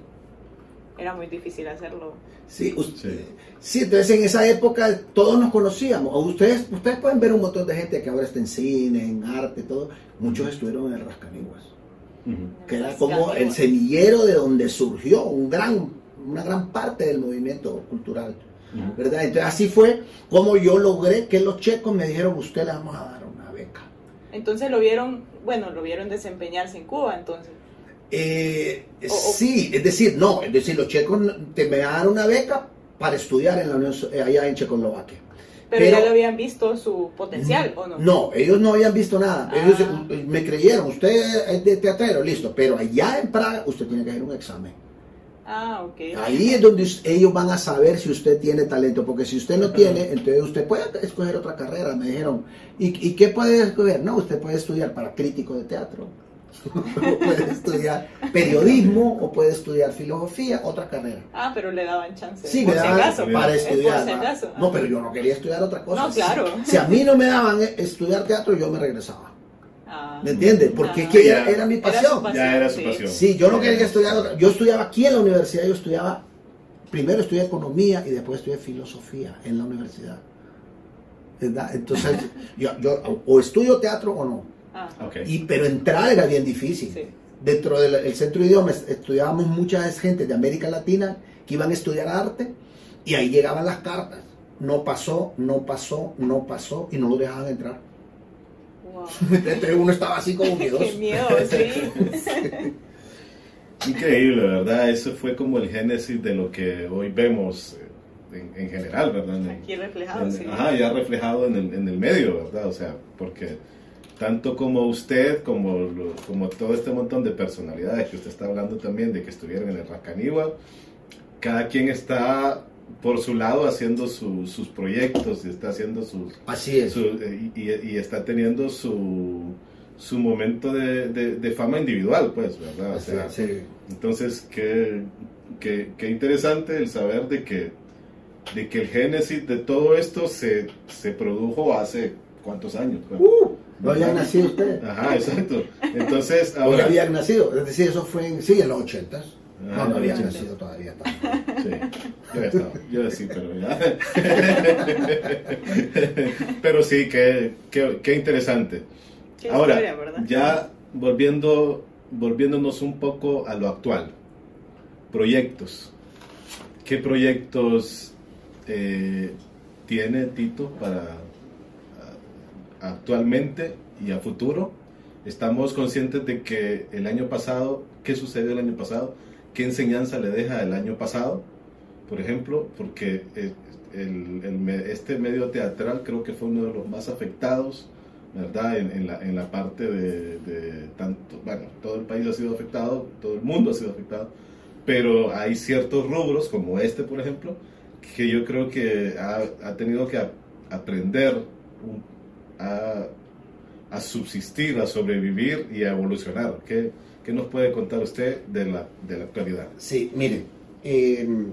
era muy difícil hacerlo. Sí, usted, sí. entonces en esa época todos nos conocíamos. Ustedes, ustedes pueden ver un montón de gente que ahora está en cine, en arte, todo. Muchos estuvieron en el Rascaniguas, que era como el semillero de donde surgió un gran, una gran parte del movimiento cultural. ¿verdad? Entonces así fue como yo logré que los checos me dijeron, usted le vamos a dar una beca. Entonces lo vieron, bueno, lo vieron desempeñarse en Cuba entonces. Eh, sí, es decir, no, es decir, los checos te me dar una beca para estudiar en la Unión, eh, allá en Checoslovaquia. Pero, ya lo habían visto su potencial, ¿o no? No, ellos no habían visto nada. Ellos ah. me creyeron, usted es de teatrero, listo. Pero allá en Praga usted tiene que hacer un examen. Ah, ok. Ahí es donde ellos van a saber si usted tiene talento, porque si usted no tiene, entonces usted puede escoger otra carrera. Me dijeron, ¿y, ¿y qué puede escoger? No, usted puede estudiar para crítico de teatro o puede estudiar periodismo o puede estudiar filosofía, otra carrera. Ah, pero le daban chance. Sí, me daban para estudiar. No, pero yo no quería estudiar otra cosa. No, claro. Si, a mí no me daban estudiar teatro, yo me regresaba. Ah, ¿Me entiendes? Porque que era, mi pasión. Ya era su pasión. Sí, yo no quería estudiar Yo estudiaba aquí en la universidad, yo estudiaba, primero estudié economía y después estudié filosofía en la universidad. ¿Verdad? Entonces, yo, yo o estudio teatro o no. Ah. Y, pero entrar era bien difícil. Dentro del centro de idiomas estudiábamos mucha gente de América Latina que iban a estudiar arte y ahí llegaban las cartas. No pasó, no pasó, no pasó y no lo dejaban entrar. Wow. uno estaba así como miedoso. Qué miedo, sí. Increíble, ¿verdad? Eso fue como el génesis de lo que hoy vemos eh, en, general, ¿verdad? Aquí reflejado, sí. Ajá, ya reflejado en el, en el medio, ¿verdad? O sea, porque tanto como usted, como, como todo este montón de personalidades que usted está hablando también de que estuvieron en el Racanigua, cada quien está por su lado haciendo sus proyectos y está haciendo sus... Así es. y, está teniendo su, su momento de, de, fama individual, pues, ¿verdad? O sea, sí. Entonces, qué, qué, qué, interesante el saber de que, de que el génesis de todo esto se, se produjo hace cuántos años. Pues? Uh, no había nacido usted. Ajá, exacto. Entonces, ahora. No habían nacido. Es decir, eso fue en, sí, en los ochentas. Ah, no, no había nacido todavía. Sí, yo estaba, yo sí, pero ya. pero sí, qué, qué, qué interesante. Ahora, ya volviendo, volviéndonos un poco a lo actual. Proyectos. ¿Qué proyectos eh, tiene Tito para actualmente y a futuro. Estamos conscientes de que el año pasado, ¿qué sucedió el año pasado? ¿Qué enseñanza le deja el año pasado? Por ejemplo, porque este medio teatral creo que fue uno de los más afectados, ¿verdad? En, la, en la, parte de, tanto, bueno, todo el país ha sido afectado, todo el mundo ha sido afectado, pero hay ciertos rubros, como este, por ejemplo, que yo creo que ha, ha tenido que aprender un a, subsistir, a sobrevivir y a evolucionar. ¿Qué, qué nos puede contar usted de la, de la actualidad? Sí, miren, em,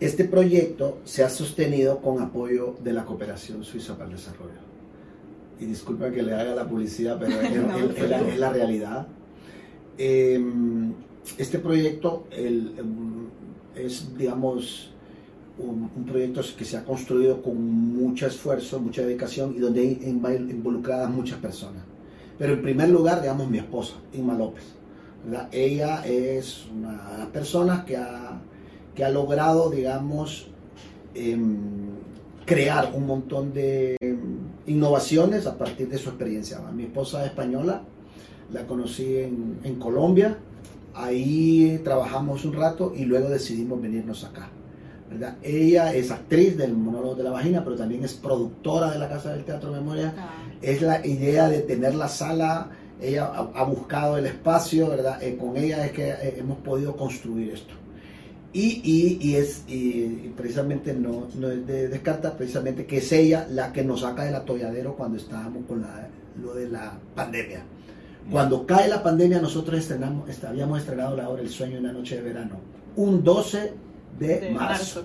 este proyecto se ha sostenido con apoyo de la Cooperación Suiza para el Desarrollo. Y disculpa que le haga la publicidad, pero es, la, realidad. Em, este proyecto el, em, es, digamos, un, proyecto que se ha construido con mucho esfuerzo, mucha dedicación y donde hay involucradas muchas personas. Pero en primer lugar, digamos, mi esposa, Inma López. Ella es una persona que ha, que ha logrado, digamos, em, crear un montón de innovaciones a partir de su experiencia. Mi esposa es española, la conocí en, en Colombia, ahí trabajamos un rato y luego decidimos venirnos acá. Ella es actriz del monólogo de la vagina, pero también es productora de la Casa del Teatro Memoria. Ah. Es la idea de tener la sala, ella ha, buscado el espacio, ¿verdad? Eh, con ella es que eh, hemos podido construir esto. Y, y, es y precisamente no, no es de descartar, precisamente que es ella la que nos saca del atolladero cuando estábamos con la, lo de la pandemia. Cuando cae la pandemia, nosotros estrenamos, habíamos estrenado la hora El sueño en la noche de verano, un 12 de, marzo.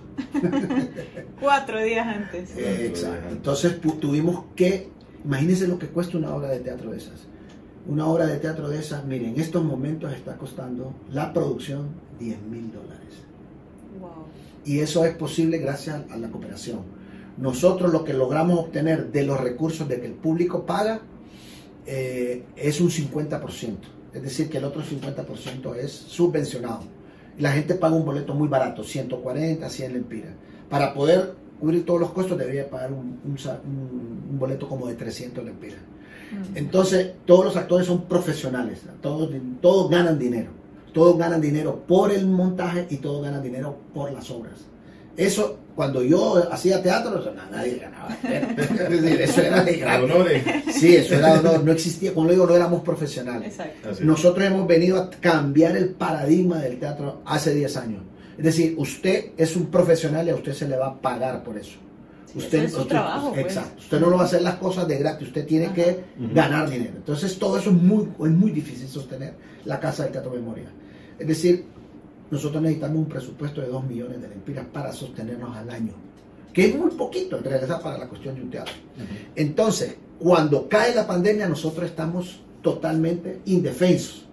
Cuatro días antes. exacto. Entonces tuvimos que, imagínense lo que cuesta una obra de teatro de esas. Una obra de teatro de esas, miren, en estos momentos está costando la producción 10 mil dólares. Wow. Y eso es posible gracias a la cooperación. Nosotros lo que logramos obtener de los recursos de que el público paga eh, es un 50%. Es decir, que el otro 50% es subvencionado. Y la gente paga un boleto muy barato, 140, 100 lempiras. Para poder cubrir todos los costos debería pagar un, un sa- un- un boleto como de 300 lempiras. Mm. Entonces, todos los actores son profesionales, todos, todos ganan dinero. Todos ganan dinero por el montaje y todos ganan dinero por las obras. Eso, cuando yo hacía teatro, nadie ganaba. Es decir, eso era de gratis. Sí, eso era, no, no existía, como digo, no éramos profesionales. Exacto. Nosotros hemos venido a cambiar el paradigma del teatro hace 10 años. Es decir, usted es un profesional y a usted se le va a pagar por eso. Sí, ese es su trabajo, pues. Exacto. Usted no lo va a hacer las cosas de gratis, usted tiene Ajá. que ganar dinero. Entonces, todo eso es muy, es muy difícil sostener la Casa del Teatro Memoria. Es decir, nosotros necesitamos un presupuesto de 2 millones de lempiras para sostenernos al año, que es muy poquito en realidad para la cuestión de un teatro. Entonces, cuando cae la pandemia, nosotros estamos totalmente indefensos.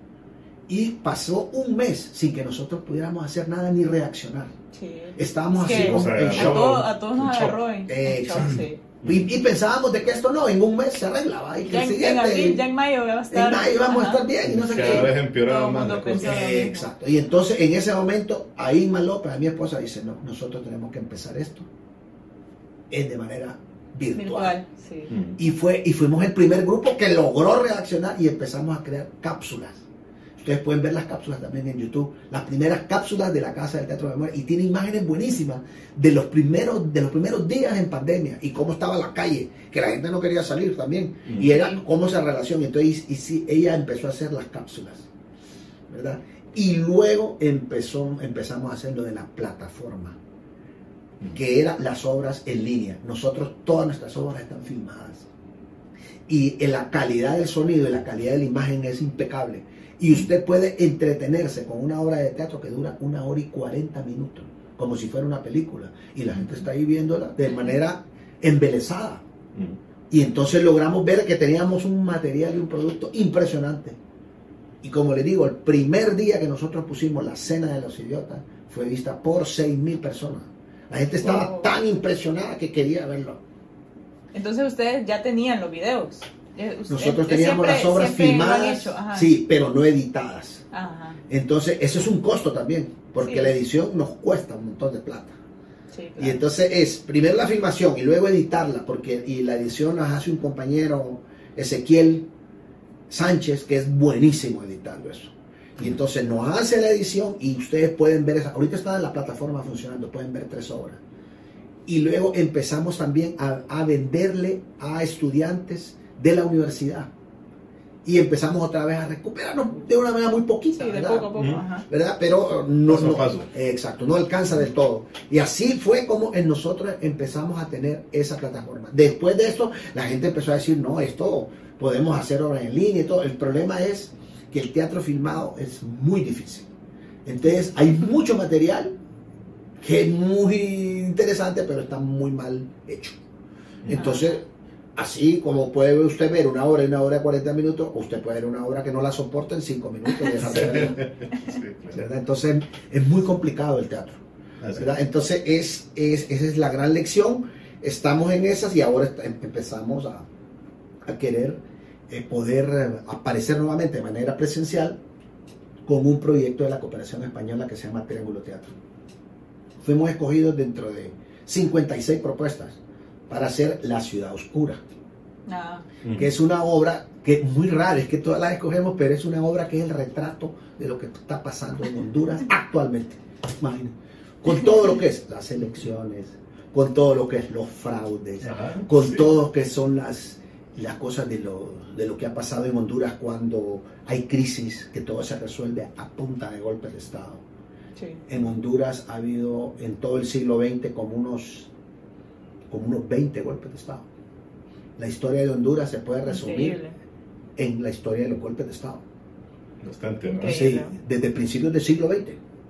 Y pasó un mes sin que nosotros pudiéramos hacer nada ni reaccionar. Sí. Estábamos Es así que como O sea, a, shock. todo- a todos nos agarró en, en sí. Y, y pensábamos de que esto no, en un mes se arreglaba. Y que Ya el en, en siguiente, abril, ya en mayo va a estar. en mayo vamos a estar bien y no sé Cada qué. vez empeoraba más la cosa. Exacto. Y entonces en ese momento, ahí Irma López, a mi esposa, dice, no, nosotros tenemos que empezar esto es de manera virtual. Virtual, sí. Ujú. Y, fue, y fuimos el primer grupo que logró reaccionar y empezamos a crear cápsulas. Ustedes pueden ver las cápsulas también en YouTube, las primeras cápsulas de la Casa del Teatro de Memoria y tiene imágenes buenísimas de los primeros de los primeros días en pandemia y cómo estaba la calle, que la gente no quería salir también y era cómo esa relación. Entonces, y sí, ella empezó a hacer las cápsulas, ¿verdad? Y luego empezó, empezamos a hacer lo de la plataforma, que era las obras en línea. Nosotros, todas nuestras obras están filmadas. Y en la calidad del sonido y la calidad de la imagen es impecable. Y usted puede entretenerse con una obra de teatro que dura una hora y 40 minutos, como si fuera una película. Y la gente está ahí viéndola de manera embelesada. Y entonces logramos ver que teníamos un material y un producto impresionante. Y como le digo, el primer día que nosotros pusimos la cena de los idiotas fue vista por 6.000 personas. La gente estaba Wow. tan impresionada que quería verlo. Entonces ustedes ya tenían los videos. Eh, Nosotros eh, teníamos siempre- las obras filmadas, ajá. sí, pero no editadas. Ajá, Entonces, eso es un costo también, porque Sí. la edición nos cuesta un montón de plata. sí, Y entonces es primero la filmación y luego editarla, porque y la edición la hace un compañero Ezequiel Sánchez, que es buenísimo editando eso. Y entonces nos hace la edición y ustedes pueden ver esa. Ahorita está en la plataforma funcionando, pueden ver tres obras. Y luego empezamos también a, a venderle a estudiantes de la universidad. Y empezamos otra vez a recuperarnos de una manera muy poquita. Sí, de ¿verdad? poco a poco, Ujú. ajá. ¿verdad? Pero no, Paso a no- paso. eh, exacto, no alcanza del todo. Y así fue como en nosotros empezamos a tener esa plataforma. Después de esto, la gente empezó a decir, no, esto podemos hacer obras en línea y todo. El problema es que el teatro filmado es muy difícil. Entonces, hay mucho material que es muy interesante, pero está muy mal hecho. Entonces, así como puede usted ver una hora y una hora de 40 minutos, usted puede ver una obra que no la soporta en 5 minutos y. Entonces es muy complicado el teatro. Entonces es, es- esa es la gran lección. Estamos en esas y ahora em- empezamos a, a querer eh, poder eh, aparecer nuevamente de manera presencial con un proyecto de la cooperación española que se llama Triángulo Teatro. Fuimos escogidos dentro de 56 propuestas para hacer La Ciudad Oscura Ah, que es una obra que es muy rara, es que todas las escogemos, pero es una obra que es el retrato de lo que está pasando en Honduras actualmente. Imagínense. Con todo lo que es las elecciones, con todo lo que es los fraudes, Ajá, con sí. todo lo que son las, las cosas de lo, de lo que ha pasado en Honduras cuando hay crisis, que todo se resuelve a punta de golpes de Estado. sí. En Honduras ha habido en todo el siglo XX como unos, como unos 20 golpes de Estado. La historia de Honduras se puede resumir Increíble. en la historia de los golpes de Estado. Bastante, ¿no? Sí, desde principios del siglo XX.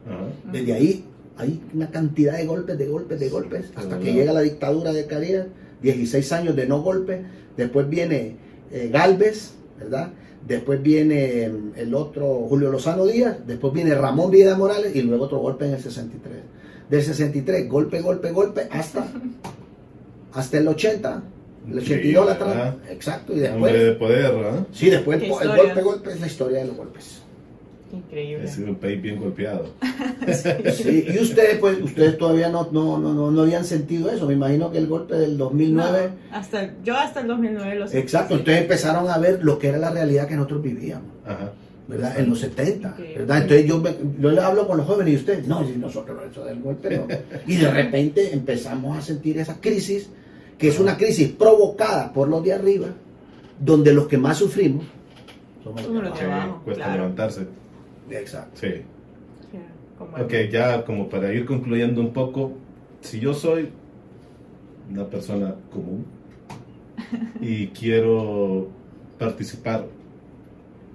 Ajá. Desde ahí hay una cantidad de golpes, de golpes, de golpes, hasta que llega la dictadura de Carías, 16 años de no golpe. Después viene eh, Galvez, ¿verdad? Después viene em, el otro Julio Lozano Díaz, después viene Ramón Vida Morales y luego otro golpe en el 63. Del 63, golpe, golpe, golpe, hasta, hasta el 80, el 82 la ¿verdad? Exacto, y Hombre de después... poder, ¿verdad? Sí, después el, golpe, golpe es la historia de los golpes. Increíble. Sido un país bien golpeado. Sí, y ustedes, pues, ustedes todavía no, no, no, no, no habían sentido eso. Me imagino que el golpe del 2009... No, hasta yo hasta el 2009 lo sé. Exacto, ustedes empezaron a ver lo que era la realidad que nosotros vivíamos, Ajá. ¿verdad? En los 70, Ok. ¿verdad? Entonces yo, me- yo le hablo con los jóvenes y ustedes, no, si nosotros eso del golpe no. Y de repente empezamos a sentir esa crisis, que es una crisis provocada por los de arriba, donde los que más sufrimos somos los abajo. abajo, cuesta claro. levantarse. Exacto. Sí. Como Ok, ya como para ir concluyendo un poco, si yo soy una persona común y quiero participar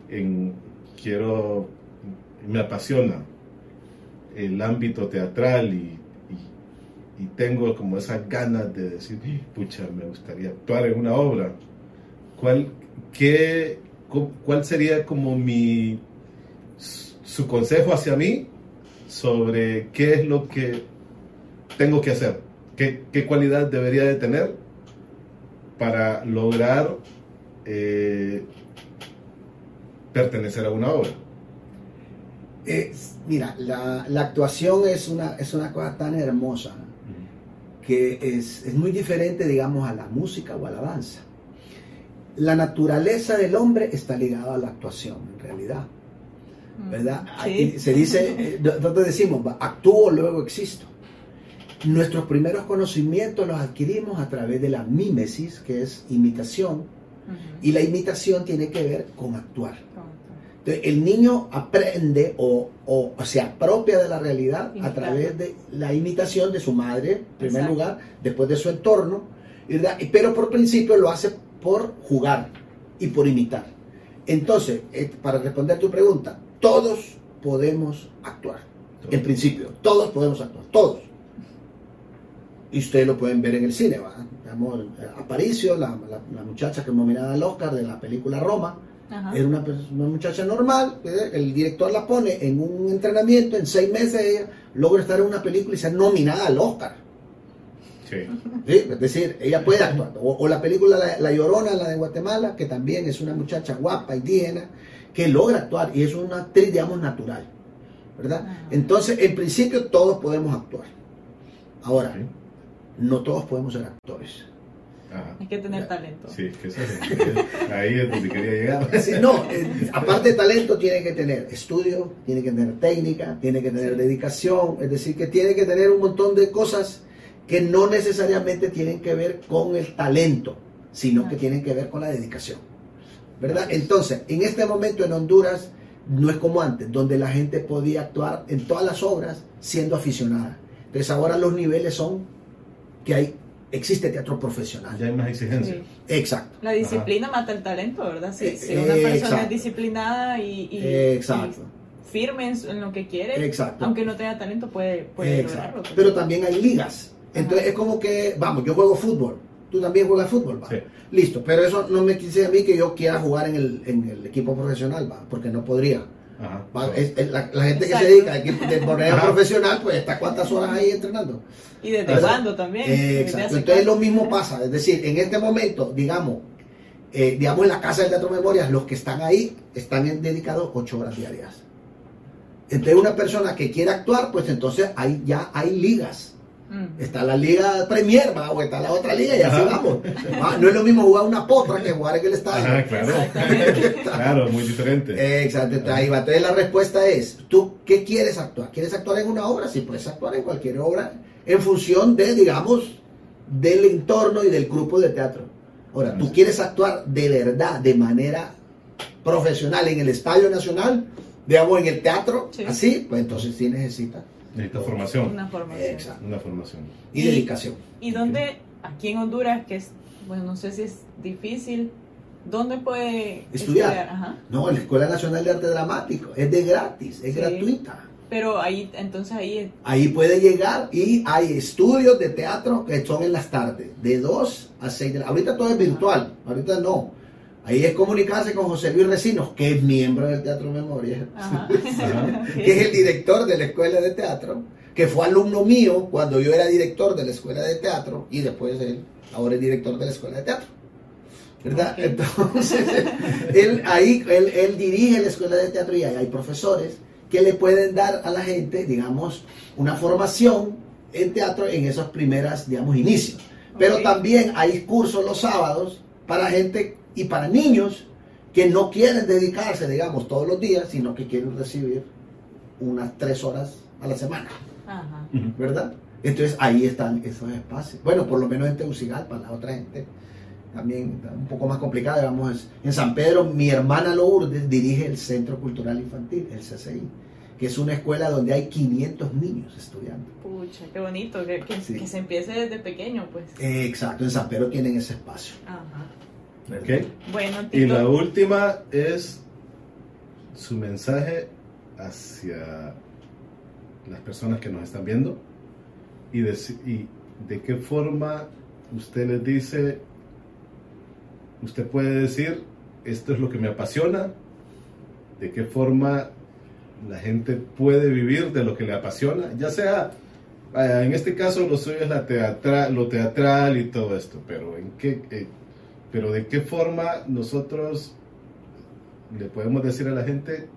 en, quiero, me apasiona el ámbito teatral y, y- tengo como esas ganas de decir, pucha, me gustaría actuar en una obra, ¿cuál, qué, cu- cuál sería como mi, su consejo hacia mí sobre qué es lo que tengo que hacer, qué, qué cualidad debería de tener para lograr eh, pertenecer a una obra. Eh, mira, la, la actuación es una, es una cosa tan hermosa que es, es muy diferente, digamos, a la música o a la danza. La naturaleza del hombre está ligada a la actuación, en realidad. Mm, ¿verdad? sí. Aquí se dice, eh, nosotros decimos, actúo, luego existo. Nuestros primeros conocimientos los adquirimos a través de la mímesis, que es imitación, y la imitación tiene que ver con actuar. Entonces, el niño aprende o, o se apropia de la realidad a través de la imitación de su madre, en primer Exacto. lugar, después de su entorno, ¿verdad? Y- pero por principio lo hace por jugar y por imitar. Entonces, eh, para responder tu pregunta, todos podemos actuar. En principio, todos podemos actuar, todos. Y ustedes lo pueden ver en el cine, ¿va? Digamos, Aparicio, la, la- la muchacha que es nominada al Oscar de la película Roma, Ajá. era una, muchacha normal, ¿eh? el director la pone en un entrenamiento, en seis meses ella logra estar en una película y ser nominada al Oscar. Sí. ¿sí? Es decir, ella puede actuar. O, o la película la, La Llorona, la de Guatemala, que también es una muchacha guapa, indígena, que logra actuar y es una actriz, digamos, natural. ¿Verdad? Ah. Entonces, en principio, todos podemos actuar. Ahora, Sí. no todos podemos ser actores. Ajá. Hay que tener talento. Sí, que eso es- ahí es donde quería llegar. Sí, no, eh, aparte de talento, tiene que tener estudio, tiene que tener técnica, tiene que tener Sí. dedicación, es decir, que tiene que tener un montón de cosas que no necesariamente tienen que ver con el talento, sino que tienen que ver con la dedicación. ¿Verdad? Entonces, en este momento en Honduras no es como antes, donde la gente podía actuar en todas las obras siendo aficionada. Entonces ahora los niveles son que hay existe teatro profesional. Ya hay más exigencia. Sí. Exacto. La disciplina mata el talento, ¿verdad? Si, Eh, si una eh, persona exacto. es disciplinada y, y- Exacto. y firme en, su- en lo que quiere, Exacto. aunque no tenga talento, puede, puede Exacto. lograrlo. Pero también hay ligas. Entonces Ajá. es como que, vamos, yo juego fútbol. Tú también juegas fútbol, va. Sí. Listo. Pero eso no me dice a mí que yo quiera jugar en el, en el equipo profesional, va. Porque no podría. Ajá. Va, es- es la, la gente que se dedica a equipo de manera Ajá. profesional, pues está cuántas horas ahí entrenando. Y desde también. Eh, exacto. Entonces lo mismo pasa. Es decir, en este momento, digamos, eh, digamos en la Casa del Teatro Memorias, los que están ahí están dedicados ocho horas diarias. Entonces una persona que quiere actuar, pues entonces ahí ya hay ligas. Mm. Está la liga Premier, ¿va? o está la otra liga y así Ajá. vamos. ¿va? No es lo mismo jugar una potra que jugar en el estadio. Ajá, claro. Claro, muy diferente. Eh, Exacto, ahí va. Entonces la respuesta es, ¿tú qué quieres actuar? ¿Quieres actuar en una obra? Sí, puedes actuar en cualquier obra en función de, digamos, del entorno y del grupo de teatro. Ahora, ¿tú quieres actuar de verdad, de manera profesional en el Estadio Nacional, digamos, en el teatro, Sí. así? Pues entonces sí necesitas Necesita formación. Una formación. Exacto. Una formación. y Y- dedicación. ¿Y dónde, aquí en Honduras, que es, bueno, no sé si es difícil, ¿dónde puede Estudiar. Ajá. No, la Escuela Nacional de Arte Dramático es de gratis, es Sí. gratuita. Pero ahí, entonces ahí, Ahí puede llegar y hay estudios de teatro que son en las tardes, de 2 a 6 de la Ahorita todo es virtual, ahorita no. Ahí es comunicarse con José Luis Recinos, que es miembro del Teatro Memoria, que es el director de la Escuela de Teatro, que fue alumno mío cuando yo era director de la Escuela de Teatro y después él, ahora es director de la Escuela de Teatro. ¿Verdad? Entonces, él, ahí, él, él dirige la Escuela de Teatro y ahí hay profesores que le pueden dar a la gente, digamos, una formación en teatro en esos primeros, digamos, inicios. Pero también hay cursos los sábados para gente y para niños que no quieren dedicarse, digamos, todos los días, sino que quieren recibir unas tres horas a la semana. ¿Verdad? Entonces ahí están esos espacios. Bueno, por lo menos en Tegucigalpa, la otra gente también un poco más complicada, digamos, en San Pedro, mi hermana Lourdes dirige el Centro Cultural Infantil, el CCI, que es una escuela donde hay 500 niños estudiando. Pucha, qué bonito, que, se empiece desde pequeño, pues. exacto, en San Pedro tienen ese espacio. Ajá. Bueno, y la última es su mensaje hacia las personas que nos están viendo y de, y de qué forma usted les dice Usted puede decir, esto es lo que me apasiona, de qué forma la gente puede vivir de lo que le apasiona, ya sea, en este caso lo suyo es la teatral, lo teatral y todo esto, pero, ¿en qué, pero de qué forma nosotros le podemos decir a la gente,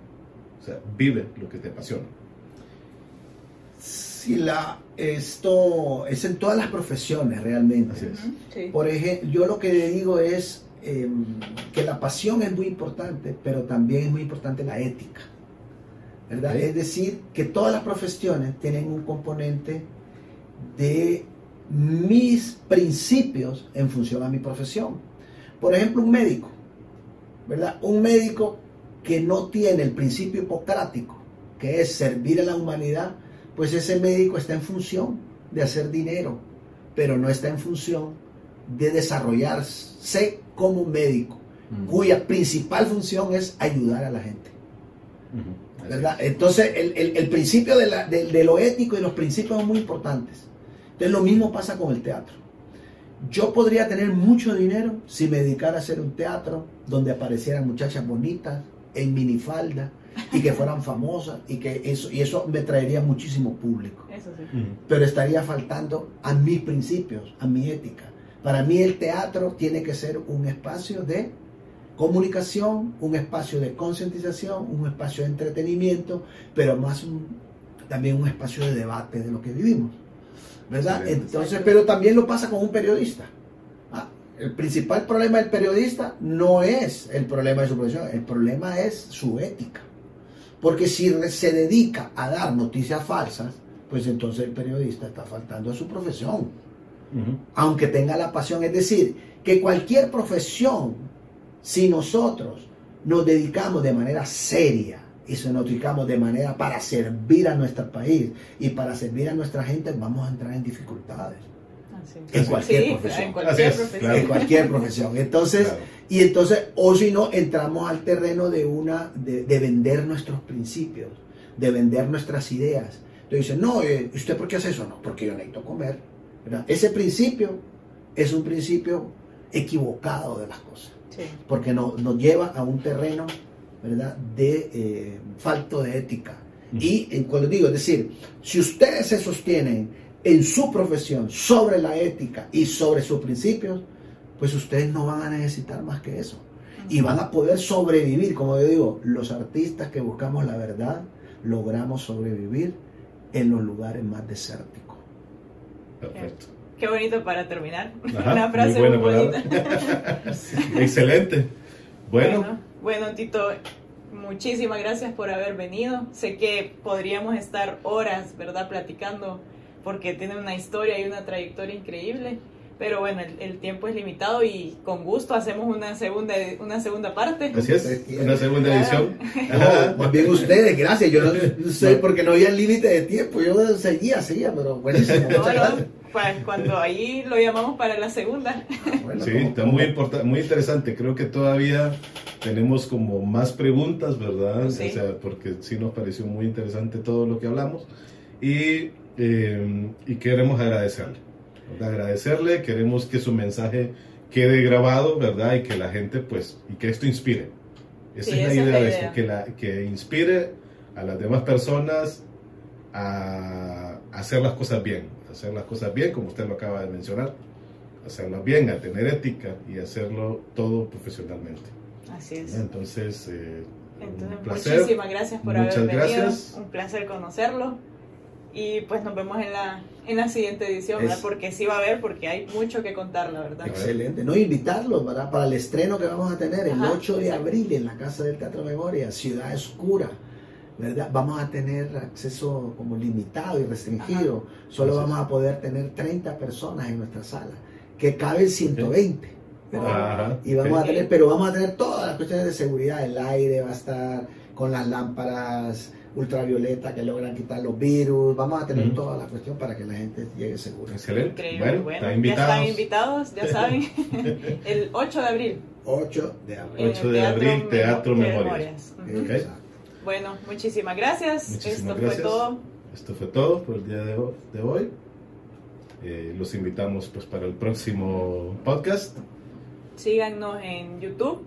o sea, vive lo que te apasiona. Si la, esto es en todas las profesiones realmente. Por ejemplo, yo lo que le digo es, Em, que la pasión es muy importante, pero también es muy importante la ética. ¿verdad? Es decir, que todas las profesiones tienen un componente de mis principios en función a mi profesión. Por ejemplo, un médico, ¿verdad? Un médico que no tiene el principio hipocrático, que es servir a la humanidad, pues ese médico está en función de hacer dinero, pero no está en función de desarrollarse como médico, cuya principal función es ayudar a la gente. ¿verdad? Entonces, el, principio de, lo ético y los principios son muy importantes. Entonces, lo mismo pasa con el teatro. Yo podría tener mucho dinero si me dedicara a hacer un teatro donde aparecieran muchachas bonitas, en minifalda, y que fueran famosas, y que eso, y eso me traería muchísimo público. Pero estaría faltando a mis principios, a mi ética. Para mí el teatro tiene que ser un espacio de comunicación, un espacio de concientización, un espacio de entretenimiento, pero más también un espacio de debate de lo que vivimos. ¿Verdad? Entonces, pero también lo pasa con un periodista. Ah, el principal problema del periodista no es el problema de su profesión, el problema es su ética. Porque si se dedica a dar noticias falsas, pues entonces el periodista está faltando a su profesión aunque tenga la pasión. Es decir, que cualquier profesión, si nosotros nos dedicamos de manera seria y se nos dedicamos de manera para servir a nuestro país y para servir a nuestra gente, vamos a entrar en dificultades. En cualquier profesión. En cualquier, profesión. en cualquier profesión. Entonces, y entonces, o si no, entramos al terreno de una, de, vender nuestros principios, de vender nuestras ideas. Entonces dicen, no, eh, ¿usted por qué hace eso? No, porque yo necesito comer ese principio es un principio equivocado de las cosas, porque nos lleva a un terreno ¿verdad? de eh, falto de ética. Y en, cuando digo, es decir, si ustedes se sostienen en su profesión sobre la ética y sobre sus principios, pues ustedes no van a necesitar más que eso. Y van a poder sobrevivir, como yo digo, los artistas que buscamos la verdad, logramos sobrevivir en los lugares más desérticos. Perfecto. Qué bonito para terminar. Una frase muy, bonita. Excelente. Bueno. bueno. Tito, muchísimas gracias por haber venido. Sé que podríamos estar horas, ¿verdad?, platicando porque tiene una historia y una trayectoria increíble. Pero bueno, el, tiempo es limitado y con gusto hacemos una segunda una segunda parte. Así es, una segunda edición. más bien ustedes, gracias. Yo no, sé porque no había límite de tiempo. Yo seguía, seguía, pero buenísimo. Pues cuando ahí lo llamamos para la segunda. Ah, sí, está muy, muy interesante. Creo que todavía tenemos como más preguntas, ¿verdad? O sea, porque sí nos pareció muy interesante todo lo que hablamos. Y, eh, y queremos agradecerle agradecerle, queremos que su mensaje quede grabado, ¿verdad? Y que la gente, pues, y que esto inspire. Esa Sí, es la esa es idea la de idea. esto, que, la, que inspire a las demás personas a hacer las cosas bien, hacer las cosas bien, como usted lo acaba de mencionar, hacerlas bien, a tener ética y hacerlo todo profesionalmente. Así es. Entonces, eh, Entonces, un placer. muchísimas gracias por Muchas haber venido. gracias. Un placer conocerlo. Y pues nos vemos en la, en la siguiente edición, ¿verdad? Es- Porque sí va a haber, porque hay mucho que contar, la verdad. Excelente. No, invitarlos ¿verdad? para el estreno que vamos a tener el Ajá, 8 de exacto. abril en la Casa del Teatro Memoria, Ciudad Oscura. ¿Verdad? Vamos a tener acceso como limitado y restringido. Solo vamos a poder tener 30 personas en nuestra sala, que caben 120. ¿verdad? Ajá, Y vamos a tener, pero vamos a tener todas las cuestiones de seguridad. El aire va a estar con las lámparas ultravioleta que logran quitar los virus. Vamos a tener Ujú. toda la cuestión para que la gente llegue segura. Excelente. Increíble. Bueno, Bueno, están ya están invitados, ya saben. el 8 de abril. 8 de abril. en el 8 de abril, Teatro Memo- Memorias. Exacto. Bueno, muchísimas gracias. Esto fue todo. Esto fue todo por el día de, hoy. Eh, los invitamos pues para el próximo podcast. Síganos en YouTube,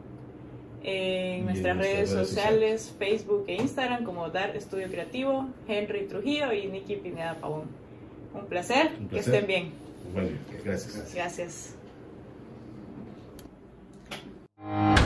en nuestras, redes, sociales, Facebook e Instagram como Dar Estudio Creativo, Henry Trujillo y Nikki Pineda Pavón. Un placer, que estén bien. Bueno, gracias. Gracias. gracias.